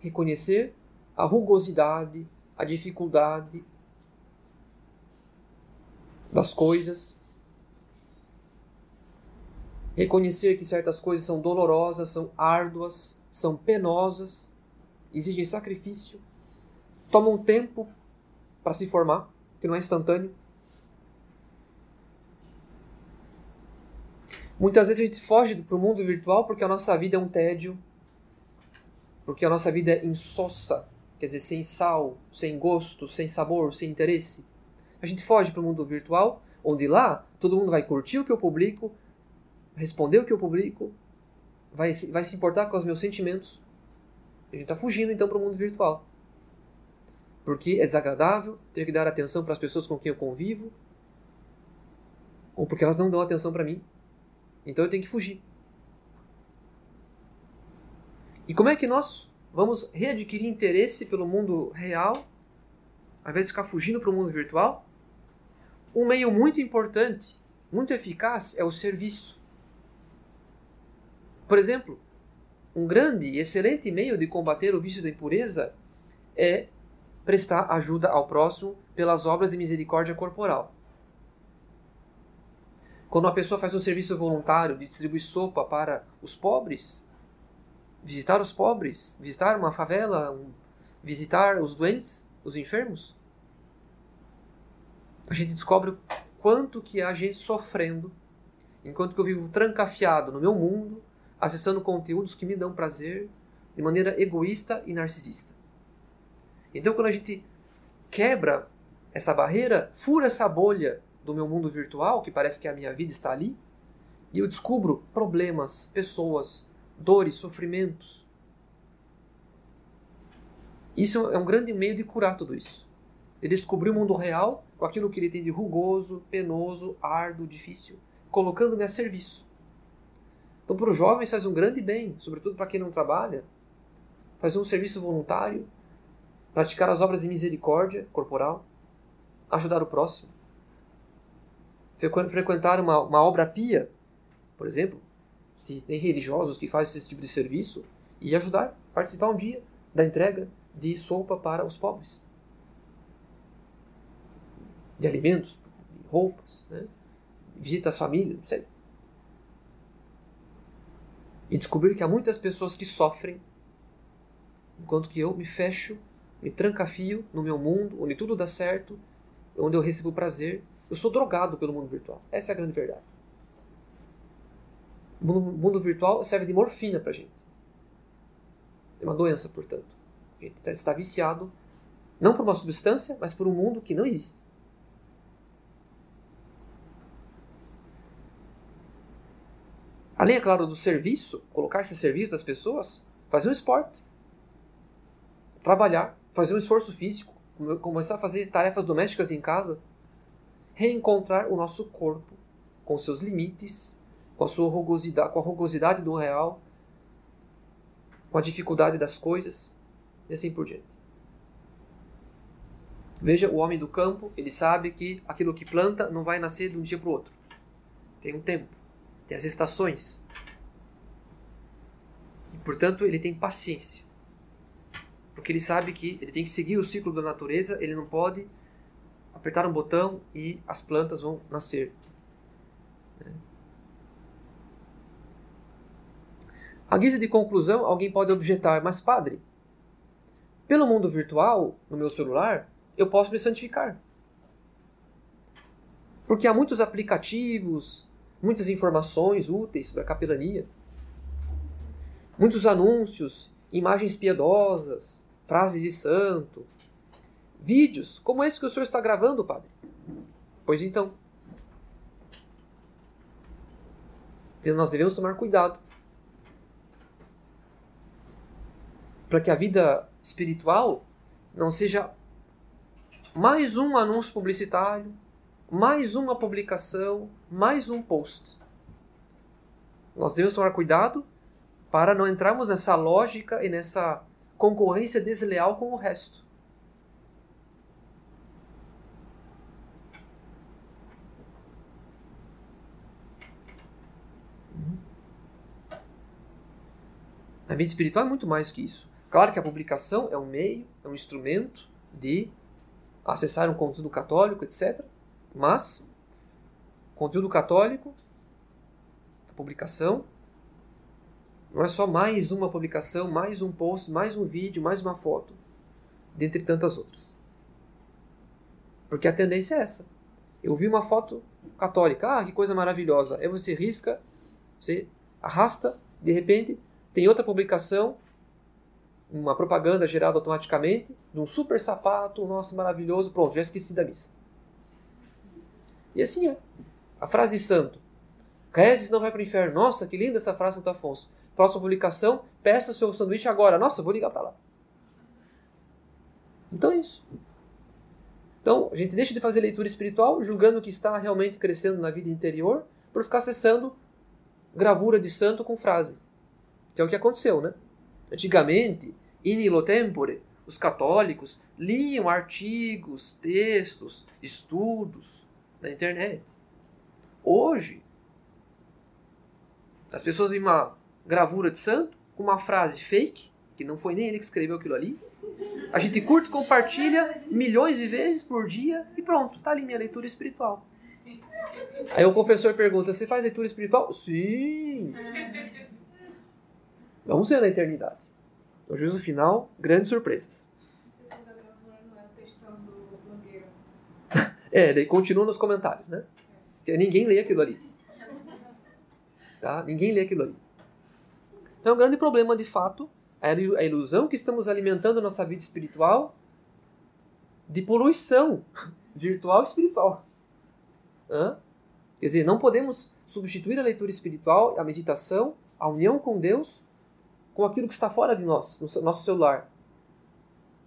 Speaker 1: Reconhecer a rugosidade, a dificuldade das coisas. Reconhecer que certas coisas são dolorosas, são árduas, são penosas, exigem sacrifício, tomam tempo para se formar, que não é instantâneo. Muitas vezes a gente foge para o mundo virtual porque a nossa vida é um tédio, porque a nossa vida é insossa, quer dizer, sem sal, sem gosto, sem sabor, sem interesse. A gente foge para o mundo virtual, onde lá todo mundo vai curtir o que eu publico, responder o que eu publico, vai, vai se importar com os meus sentimentos. A gente está fugindo então para o mundo virtual. Porque é desagradável ter que dar atenção para as pessoas com quem eu convivo, ou porque elas não dão atenção para mim. Então eu tenho que fugir. E como é que nós vamos readquirir interesse pelo mundo real, ao invés de ficar fugindo para o mundo virtual? Um meio muito importante, muito eficaz, é o serviço. Por exemplo, um grande e excelente meio de combater o vício da impureza é prestar ajuda ao próximo pelas obras de misericórdia corporal. Quando uma pessoa faz um serviço voluntário de distribuir sopa para os pobres, visitar os pobres, visitar uma favela, visitar os doentes, os enfermos, a gente descobre quanto que há gente sofrendo, enquanto que eu vivo trancafiado no meu mundo, acessando conteúdos que me dão prazer de maneira egoísta e narcisista. Então, quando a gente quebra essa barreira, fura essa bolha do meu mundo virtual, que parece que a minha vida está ali, e eu descubro problemas, pessoas, dores, sofrimentos. Isso é um grande meio de curar tudo isso. Ele descobriu o mundo real com aquilo que ele tem de rugoso, penoso, árduo, difícil, colocando-me a serviço. Então, para os jovens faz um grande bem, sobretudo para quem não trabalha, fazer um serviço voluntário, praticar as obras de misericórdia corporal, ajudar o próximo frequentar uma, uma obra pia, por exemplo, se tem religiosos que fazem esse tipo de serviço, e ajudar, participar um dia da entrega de sopa para os pobres. De alimentos, roupas, né? visita às famílias, não sei. E descobrir que há muitas pessoas que sofrem, enquanto que eu me fecho, me trancafio no meu mundo, onde tudo dá certo, onde eu recebo prazer, eu sou drogado pelo mundo virtual. Essa é a grande verdade. O mundo virtual serve de morfina pra gente. É uma doença, portanto. A gente está viciado não por uma substância, mas por um mundo que não existe. Além, é claro, do serviço, colocar-se a serviço das pessoas, fazer um esporte, trabalhar, fazer um esforço físico, começar a fazer tarefas domésticas em casa, reencontrar o nosso corpo com seus limites, com a sua rugosidade, com a rugosidade do real, com a dificuldade das coisas e assim por diante. Veja o homem do campo, ele sabe que aquilo que planta não vai nascer de um dia para o outro. Tem um tempo, tem as estações. E, portanto, ele tem paciência. Porque ele sabe que ele tem que seguir o ciclo da natureza, ele não pode apertar um botão e as plantas vão nascer. A guisa de conclusão, alguém pode objetar, mas padre, pelo mundo virtual, no meu celular, eu posso me santificar. Porque há muitos aplicativos, muitas informações úteis sobre a capelania, muitos anúncios, imagens piedosas, frases de santo, Vídeos como esse que o senhor está gravando, padre. Pois então. Nós devemos tomar cuidado. Para que a vida espiritual não seja mais um anúncio publicitário, mais uma publicação, mais um post. Nós devemos tomar cuidado para não entrarmos nessa lógica e nessa concorrência desleal com o resto. A vida espiritual é muito mais que isso. Claro que a publicação é um meio, é um instrumento de acessar um conteúdo católico, etc. Mas, conteúdo católico, publicação, não é só mais uma publicação, mais um post, mais um vídeo, mais uma foto, dentre tantas outras. Porque a tendência é essa. Eu vi uma foto católica, ah, que coisa maravilhosa. Aí você risca, você arrasta, de repente tem outra publicação, uma propaganda gerada automaticamente, de um super sapato, nossa, maravilhoso, pronto, já esqueci da missa. E assim é. A frase de santo. Rezes não vai para o inferno. Nossa, que linda essa frase do Afonso. Próxima publicação, peça seu sanduíche agora. Nossa, vou ligar para lá. Então é isso. Então, a gente deixa de fazer leitura espiritual, julgando que está realmente crescendo na vida interior, por ficar acessando gravura de santo com frase. Que é o que aconteceu, né? Antigamente, in illo tempore, os católicos liam artigos, textos, estudos na internet. Hoje, as pessoas veem uma gravura de santo com uma frase fake, que não foi nem ele que escreveu aquilo ali. A gente curte, compartilha milhões de vezes por dia e pronto, tá ali minha leitura espiritual. Aí o confessor pergunta: Você faz leitura espiritual? Sim! Vamos ver na eternidade. No juízo final, grandes surpresas. É, daí continua nos comentários, né? Ninguém lê aquilo ali. Tá? Ninguém lê aquilo ali. Então, um grande problema, de fato, é a ilusão que estamos alimentando a nossa vida espiritual de poluição virtual e espiritual. Hã? Quer dizer, não podemos substituir a leitura espiritual, a meditação, a união com Deus com aquilo que está fora de nós, no nosso celular.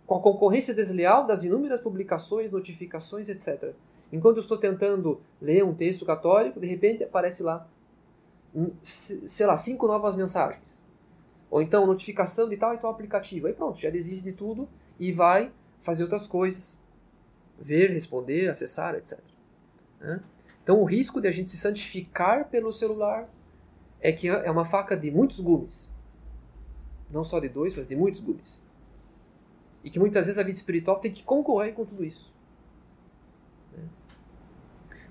Speaker 1: Com a concorrência desleal das inúmeras publicações, notificações, etc. Enquanto eu estou tentando ler um texto católico, de repente aparece lá, sei lá, cinco novas mensagens. Ou então notificação de tal e tal aplicativo. Aí pronto, já desiste de tudo e vai fazer outras coisas. Ver, responder, acessar, etc. Então o risco de a gente se santificar pelo celular é que é uma faca de muitos gumes não só de dois, mas de muitos gumes. E que muitas vezes a vida espiritual tem que concorrer com tudo isso.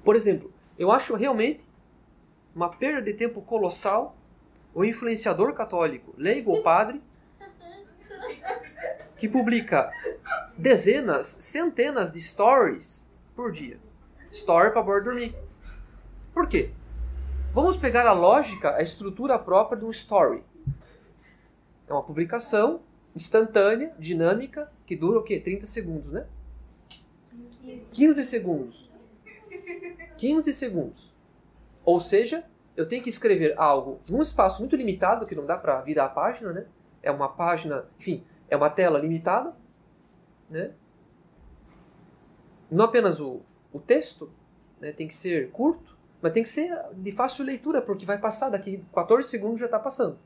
Speaker 1: Por exemplo, eu acho realmente uma perda de tempo colossal o influenciador católico, leigo ou padre, que publica dezenas, centenas de stories por dia. Story para bora dormir. Por quê? Vamos pegar a lógica, a estrutura própria de um story. É uma publicação instantânea, dinâmica, que dura o quê? 30 segundos, né? 15 segundos. 15 segundos. Ou seja, eu tenho que escrever algo num espaço muito limitado, que não dá para virar a página, né? É uma página, enfim, é uma tela limitada, né? Não apenas o, o texto, né? tem que ser curto, mas tem que ser de fácil leitura, porque vai passar daqui 14 segundos já está passando.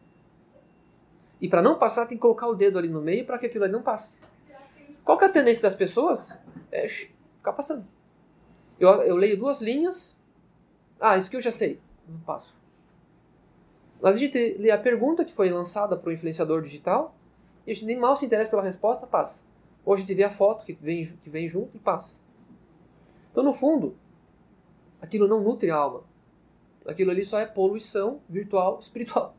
Speaker 1: E para não passar, tem que colocar o dedo ali no meio para que aquilo ali não passe. Qual que é a tendência das pessoas? É ficar passando. Eu, eu leio duas linhas. Ah, isso que eu já sei. Passo. Mas a gente lê a pergunta que foi lançada para o influenciador digital e a gente nem mal se interessa pela resposta, passa. Ou a gente vê a foto que vem, que vem junto e passa. Então, no fundo, aquilo não nutre a alma. Aquilo ali só é poluição virtual espiritual.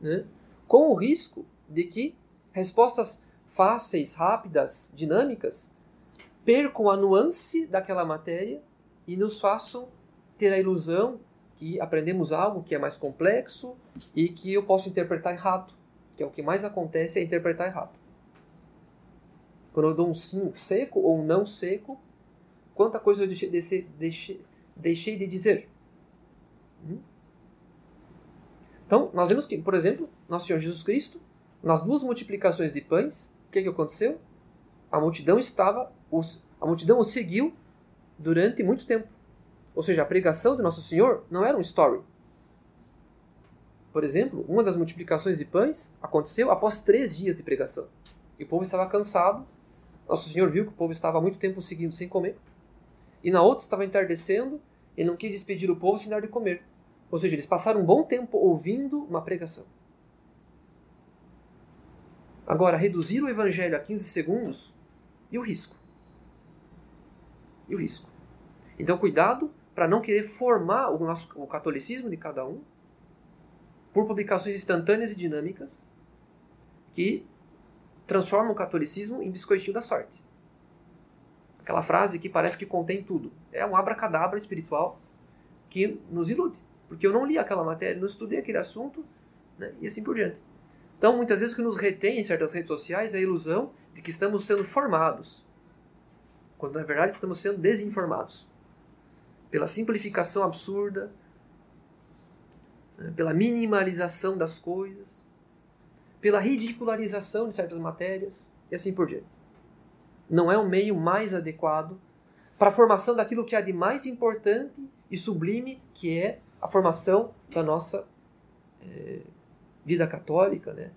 Speaker 1: Né? com o risco de que respostas fáceis, rápidas, dinâmicas percam a nuance daquela matéria e nos façam ter a ilusão que aprendemos algo que é mais complexo e que eu posso interpretar errado, que é o que mais acontece é interpretar errado. Quando eu dou um sim seco ou um não seco, quanta coisa eu deixei, deixei, deixei de dizer. Hum? Então, nós vemos que, por exemplo, nosso Senhor Jesus Cristo, nas duas multiplicações de pães, o que, que aconteceu? A multidão estava, os, a multidão o seguiu durante muito tempo. Ou seja, a pregação de Nosso Senhor não era um story. Por exemplo, uma das multiplicações de pães aconteceu após três dias de pregação. E o povo estava cansado. Nosso Senhor viu que o povo estava há muito tempo seguindo sem comer. E na outra estava entardecendo e não quis despedir o povo sem dar de comer. Ou seja, eles passaram um bom tempo ouvindo uma pregação. Agora, reduzir o evangelho a 15 segundos e o risco. E o risco. Então, cuidado para não querer formar o, nosso, o catolicismo de cada um por publicações instantâneas e dinâmicas que transformam o catolicismo em biscoitinho da sorte. Aquela frase que parece que contém tudo. É um abracadabra espiritual que nos ilude. Porque eu não li aquela matéria, não estudei aquele assunto né, e assim por diante. Então, muitas vezes o que nos retém em certas redes sociais é a ilusão de que estamos sendo formados, quando na verdade estamos sendo desinformados. Pela simplificação absurda, né, pela minimalização das coisas, pela ridicularização de certas matérias e assim por diante. Não é o meio mais adequado para a formação daquilo que há de mais importante e sublime, que é a formação da nossa é, vida católica, né?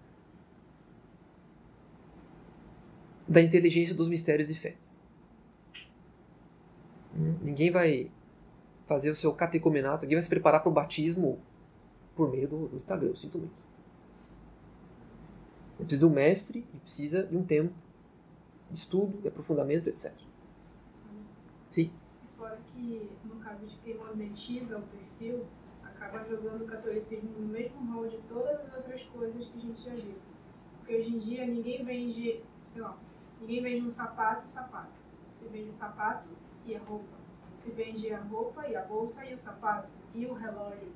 Speaker 1: da inteligência dos mistérios de fé. Ninguém vai fazer o seu catecumenato, ninguém vai se preparar para o batismo por meio do, do Instagram, eu sinto muito. Precisa do mestre e precisa de um tempo de estudo, de aprofundamento, etc. Sim.
Speaker 3: Fora que, no caso de quem monetiza o perfil, acaba jogando o catolicismo no mesmo rol de todas as outras coisas que a gente já viu. Porque hoje em dia ninguém vende, sei lá, ninguém vende um sapato e sapato. Se vende o sapato e a roupa. Se vende a roupa e a bolsa e o sapato e o relógio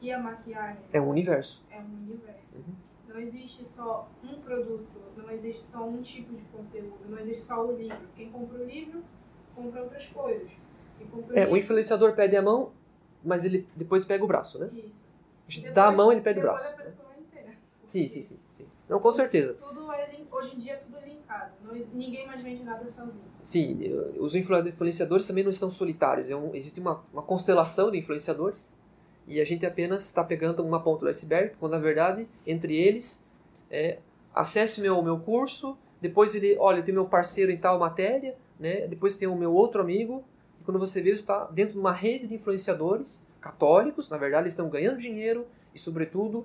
Speaker 3: e a maquiagem.
Speaker 1: É um universo.
Speaker 3: É um universo. Uhum. Não existe só um produto, não existe só um tipo de conteúdo, não existe só o livro. Quem compra o livro, compra outras coisas.
Speaker 1: O é, livro, o influenciador pede a mão, mas ele depois pega o braço, né?
Speaker 3: Isso.
Speaker 1: Gente dá a mão ele pede o braço.
Speaker 3: A pessoa inteira.
Speaker 1: Sim, sim, sim. Não, com certeza.
Speaker 3: Tudo é, hoje em dia é tudo linkado. Não, ninguém mais vende nada sozinho.
Speaker 1: Sim, os influenciadores também não estão solitários. É um, existe uma, uma constelação de influenciadores e a gente apenas está pegando uma ponta do iceberg, quando na verdade, entre eles, é, acesse o meu, meu curso, depois ele, olha, tem meu parceiro em tal matéria, né? depois tem o meu outro amigo, e quando você vê, está dentro de uma rede de influenciadores católicos, na verdade, eles estão ganhando dinheiro e, sobretudo,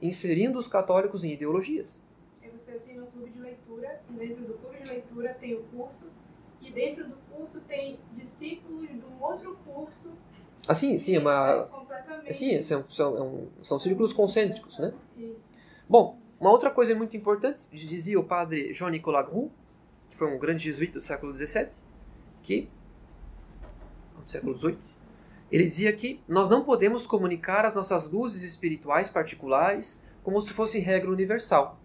Speaker 1: inserindo os católicos em ideologias.
Speaker 3: Aí você assina um clube de leitura, e dentro do clube de leitura tem o curso, e dentro do curso tem discípulos de um outro curso
Speaker 1: Assim, sim, é uma. Assim, são, são, é são círculos concêntricos, né? Bom, uma outra coisa muito importante, dizia o padre Jean-Nicolas Groux, que foi um grande jesuíta do século XVII, que. do século XVIII, ele dizia que nós não podemos comunicar as nossas luzes espirituais particulares como se fosse regra universal.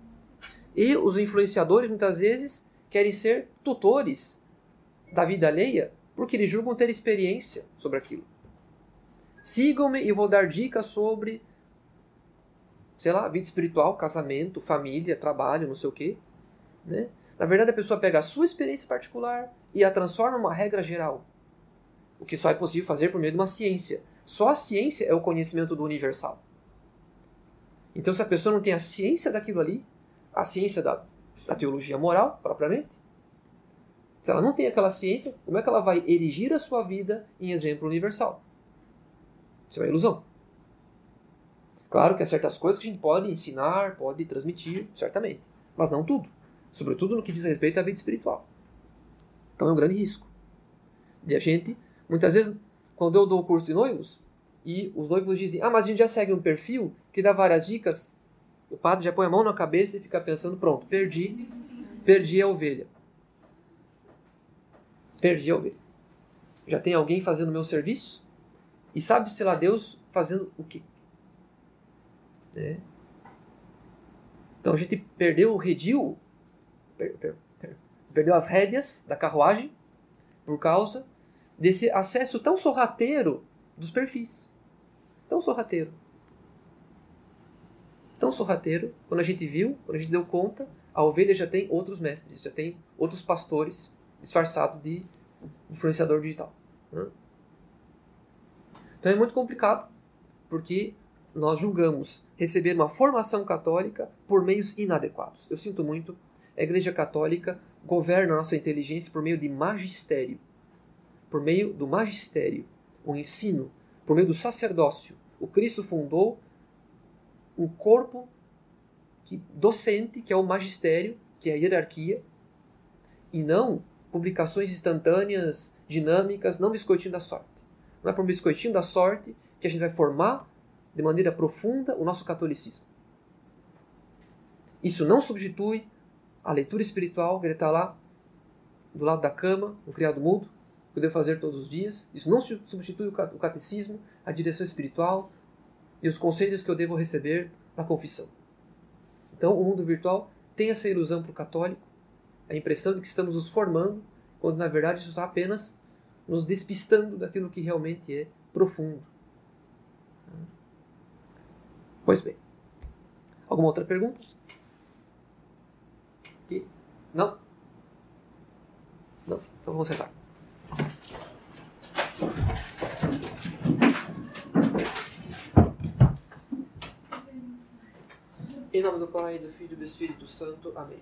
Speaker 1: E os influenciadores muitas vezes querem ser tutores da vida alheia porque eles julgam ter experiência sobre aquilo. Sigam-me e vou dar dicas sobre, sei lá, vida espiritual, casamento, família, trabalho, não sei o quê. Né? Na verdade, a pessoa pega a sua experiência particular e a transforma em uma regra geral. O que só é possível fazer por meio de uma ciência. Só a ciência é o conhecimento do universal. Então, se a pessoa não tem a ciência daquilo ali, a ciência da, da teologia moral, propriamente, se ela não tem aquela ciência, como é que ela vai erigir a sua vida em exemplo universal? Isso é uma ilusão. Claro que há certas coisas que a gente pode ensinar, pode transmitir, certamente. Mas não tudo. Sobretudo no que diz respeito à vida espiritual. Então é um grande risco. E a gente, muitas vezes, quando eu dou o curso de noivos, e os noivos dizem, ah, mas a gente já segue um perfil que dá várias dicas, o padre já põe a mão na cabeça e fica pensando, pronto, perdi, perdi a ovelha. Perdi a ovelha. Já tem alguém fazendo o meu serviço? E sabe-se lá Deus fazendo o quê? É. Então a gente perdeu o redil, per, per, per, perdeu as rédeas da carruagem por causa desse acesso tão sorrateiro dos perfis. Tão sorrateiro. Tão sorrateiro, quando a gente viu, quando a gente deu conta, a ovelha já tem outros mestres, já tem outros pastores disfarçados de influenciador digital. Né? Então é muito complicado, porque nós julgamos receber uma formação católica por meios inadequados. Eu sinto muito, a Igreja Católica governa a nossa inteligência por meio de magistério. Por meio do magistério, o ensino, por meio do sacerdócio. O Cristo fundou um corpo que, docente, que é o magistério, que é a hierarquia, e não publicações instantâneas, dinâmicas, não biscoitinho da sorte. Não é por biscoitinho da sorte que a gente vai formar de maneira profunda o nosso catolicismo. Isso não substitui a leitura espiritual que está lá do lado da cama, no criado mudo, que devo fazer todos os dias. Isso não substitui o catecismo, a direção espiritual e os conselhos que eu devo receber na confissão. Então, o mundo virtual tem essa ilusão para o católico, a impressão de que estamos nos formando, quando na verdade isso está apenas nos despistando daquilo que realmente é profundo. Pois bem. Alguma outra pergunta? Não? Não. Então vamos cessar. Em nome do Pai, do Filho e do Espírito Santo. Amém.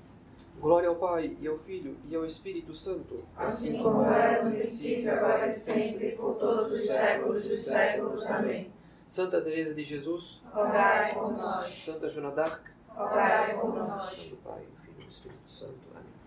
Speaker 1: Glória ao Pai, e ao Filho, e ao Espírito Santo.
Speaker 2: Assim como era no princípio, agora e sempre, por todos os séculos dos séculos. Amém.
Speaker 1: Santa Teresa de Jesus.
Speaker 2: Rogai por nós.
Speaker 1: Santa Joana d'Arc.
Speaker 2: Rogai por nós.
Speaker 1: Em nome do Pai, do Filho e do Espírito Santo. Amém.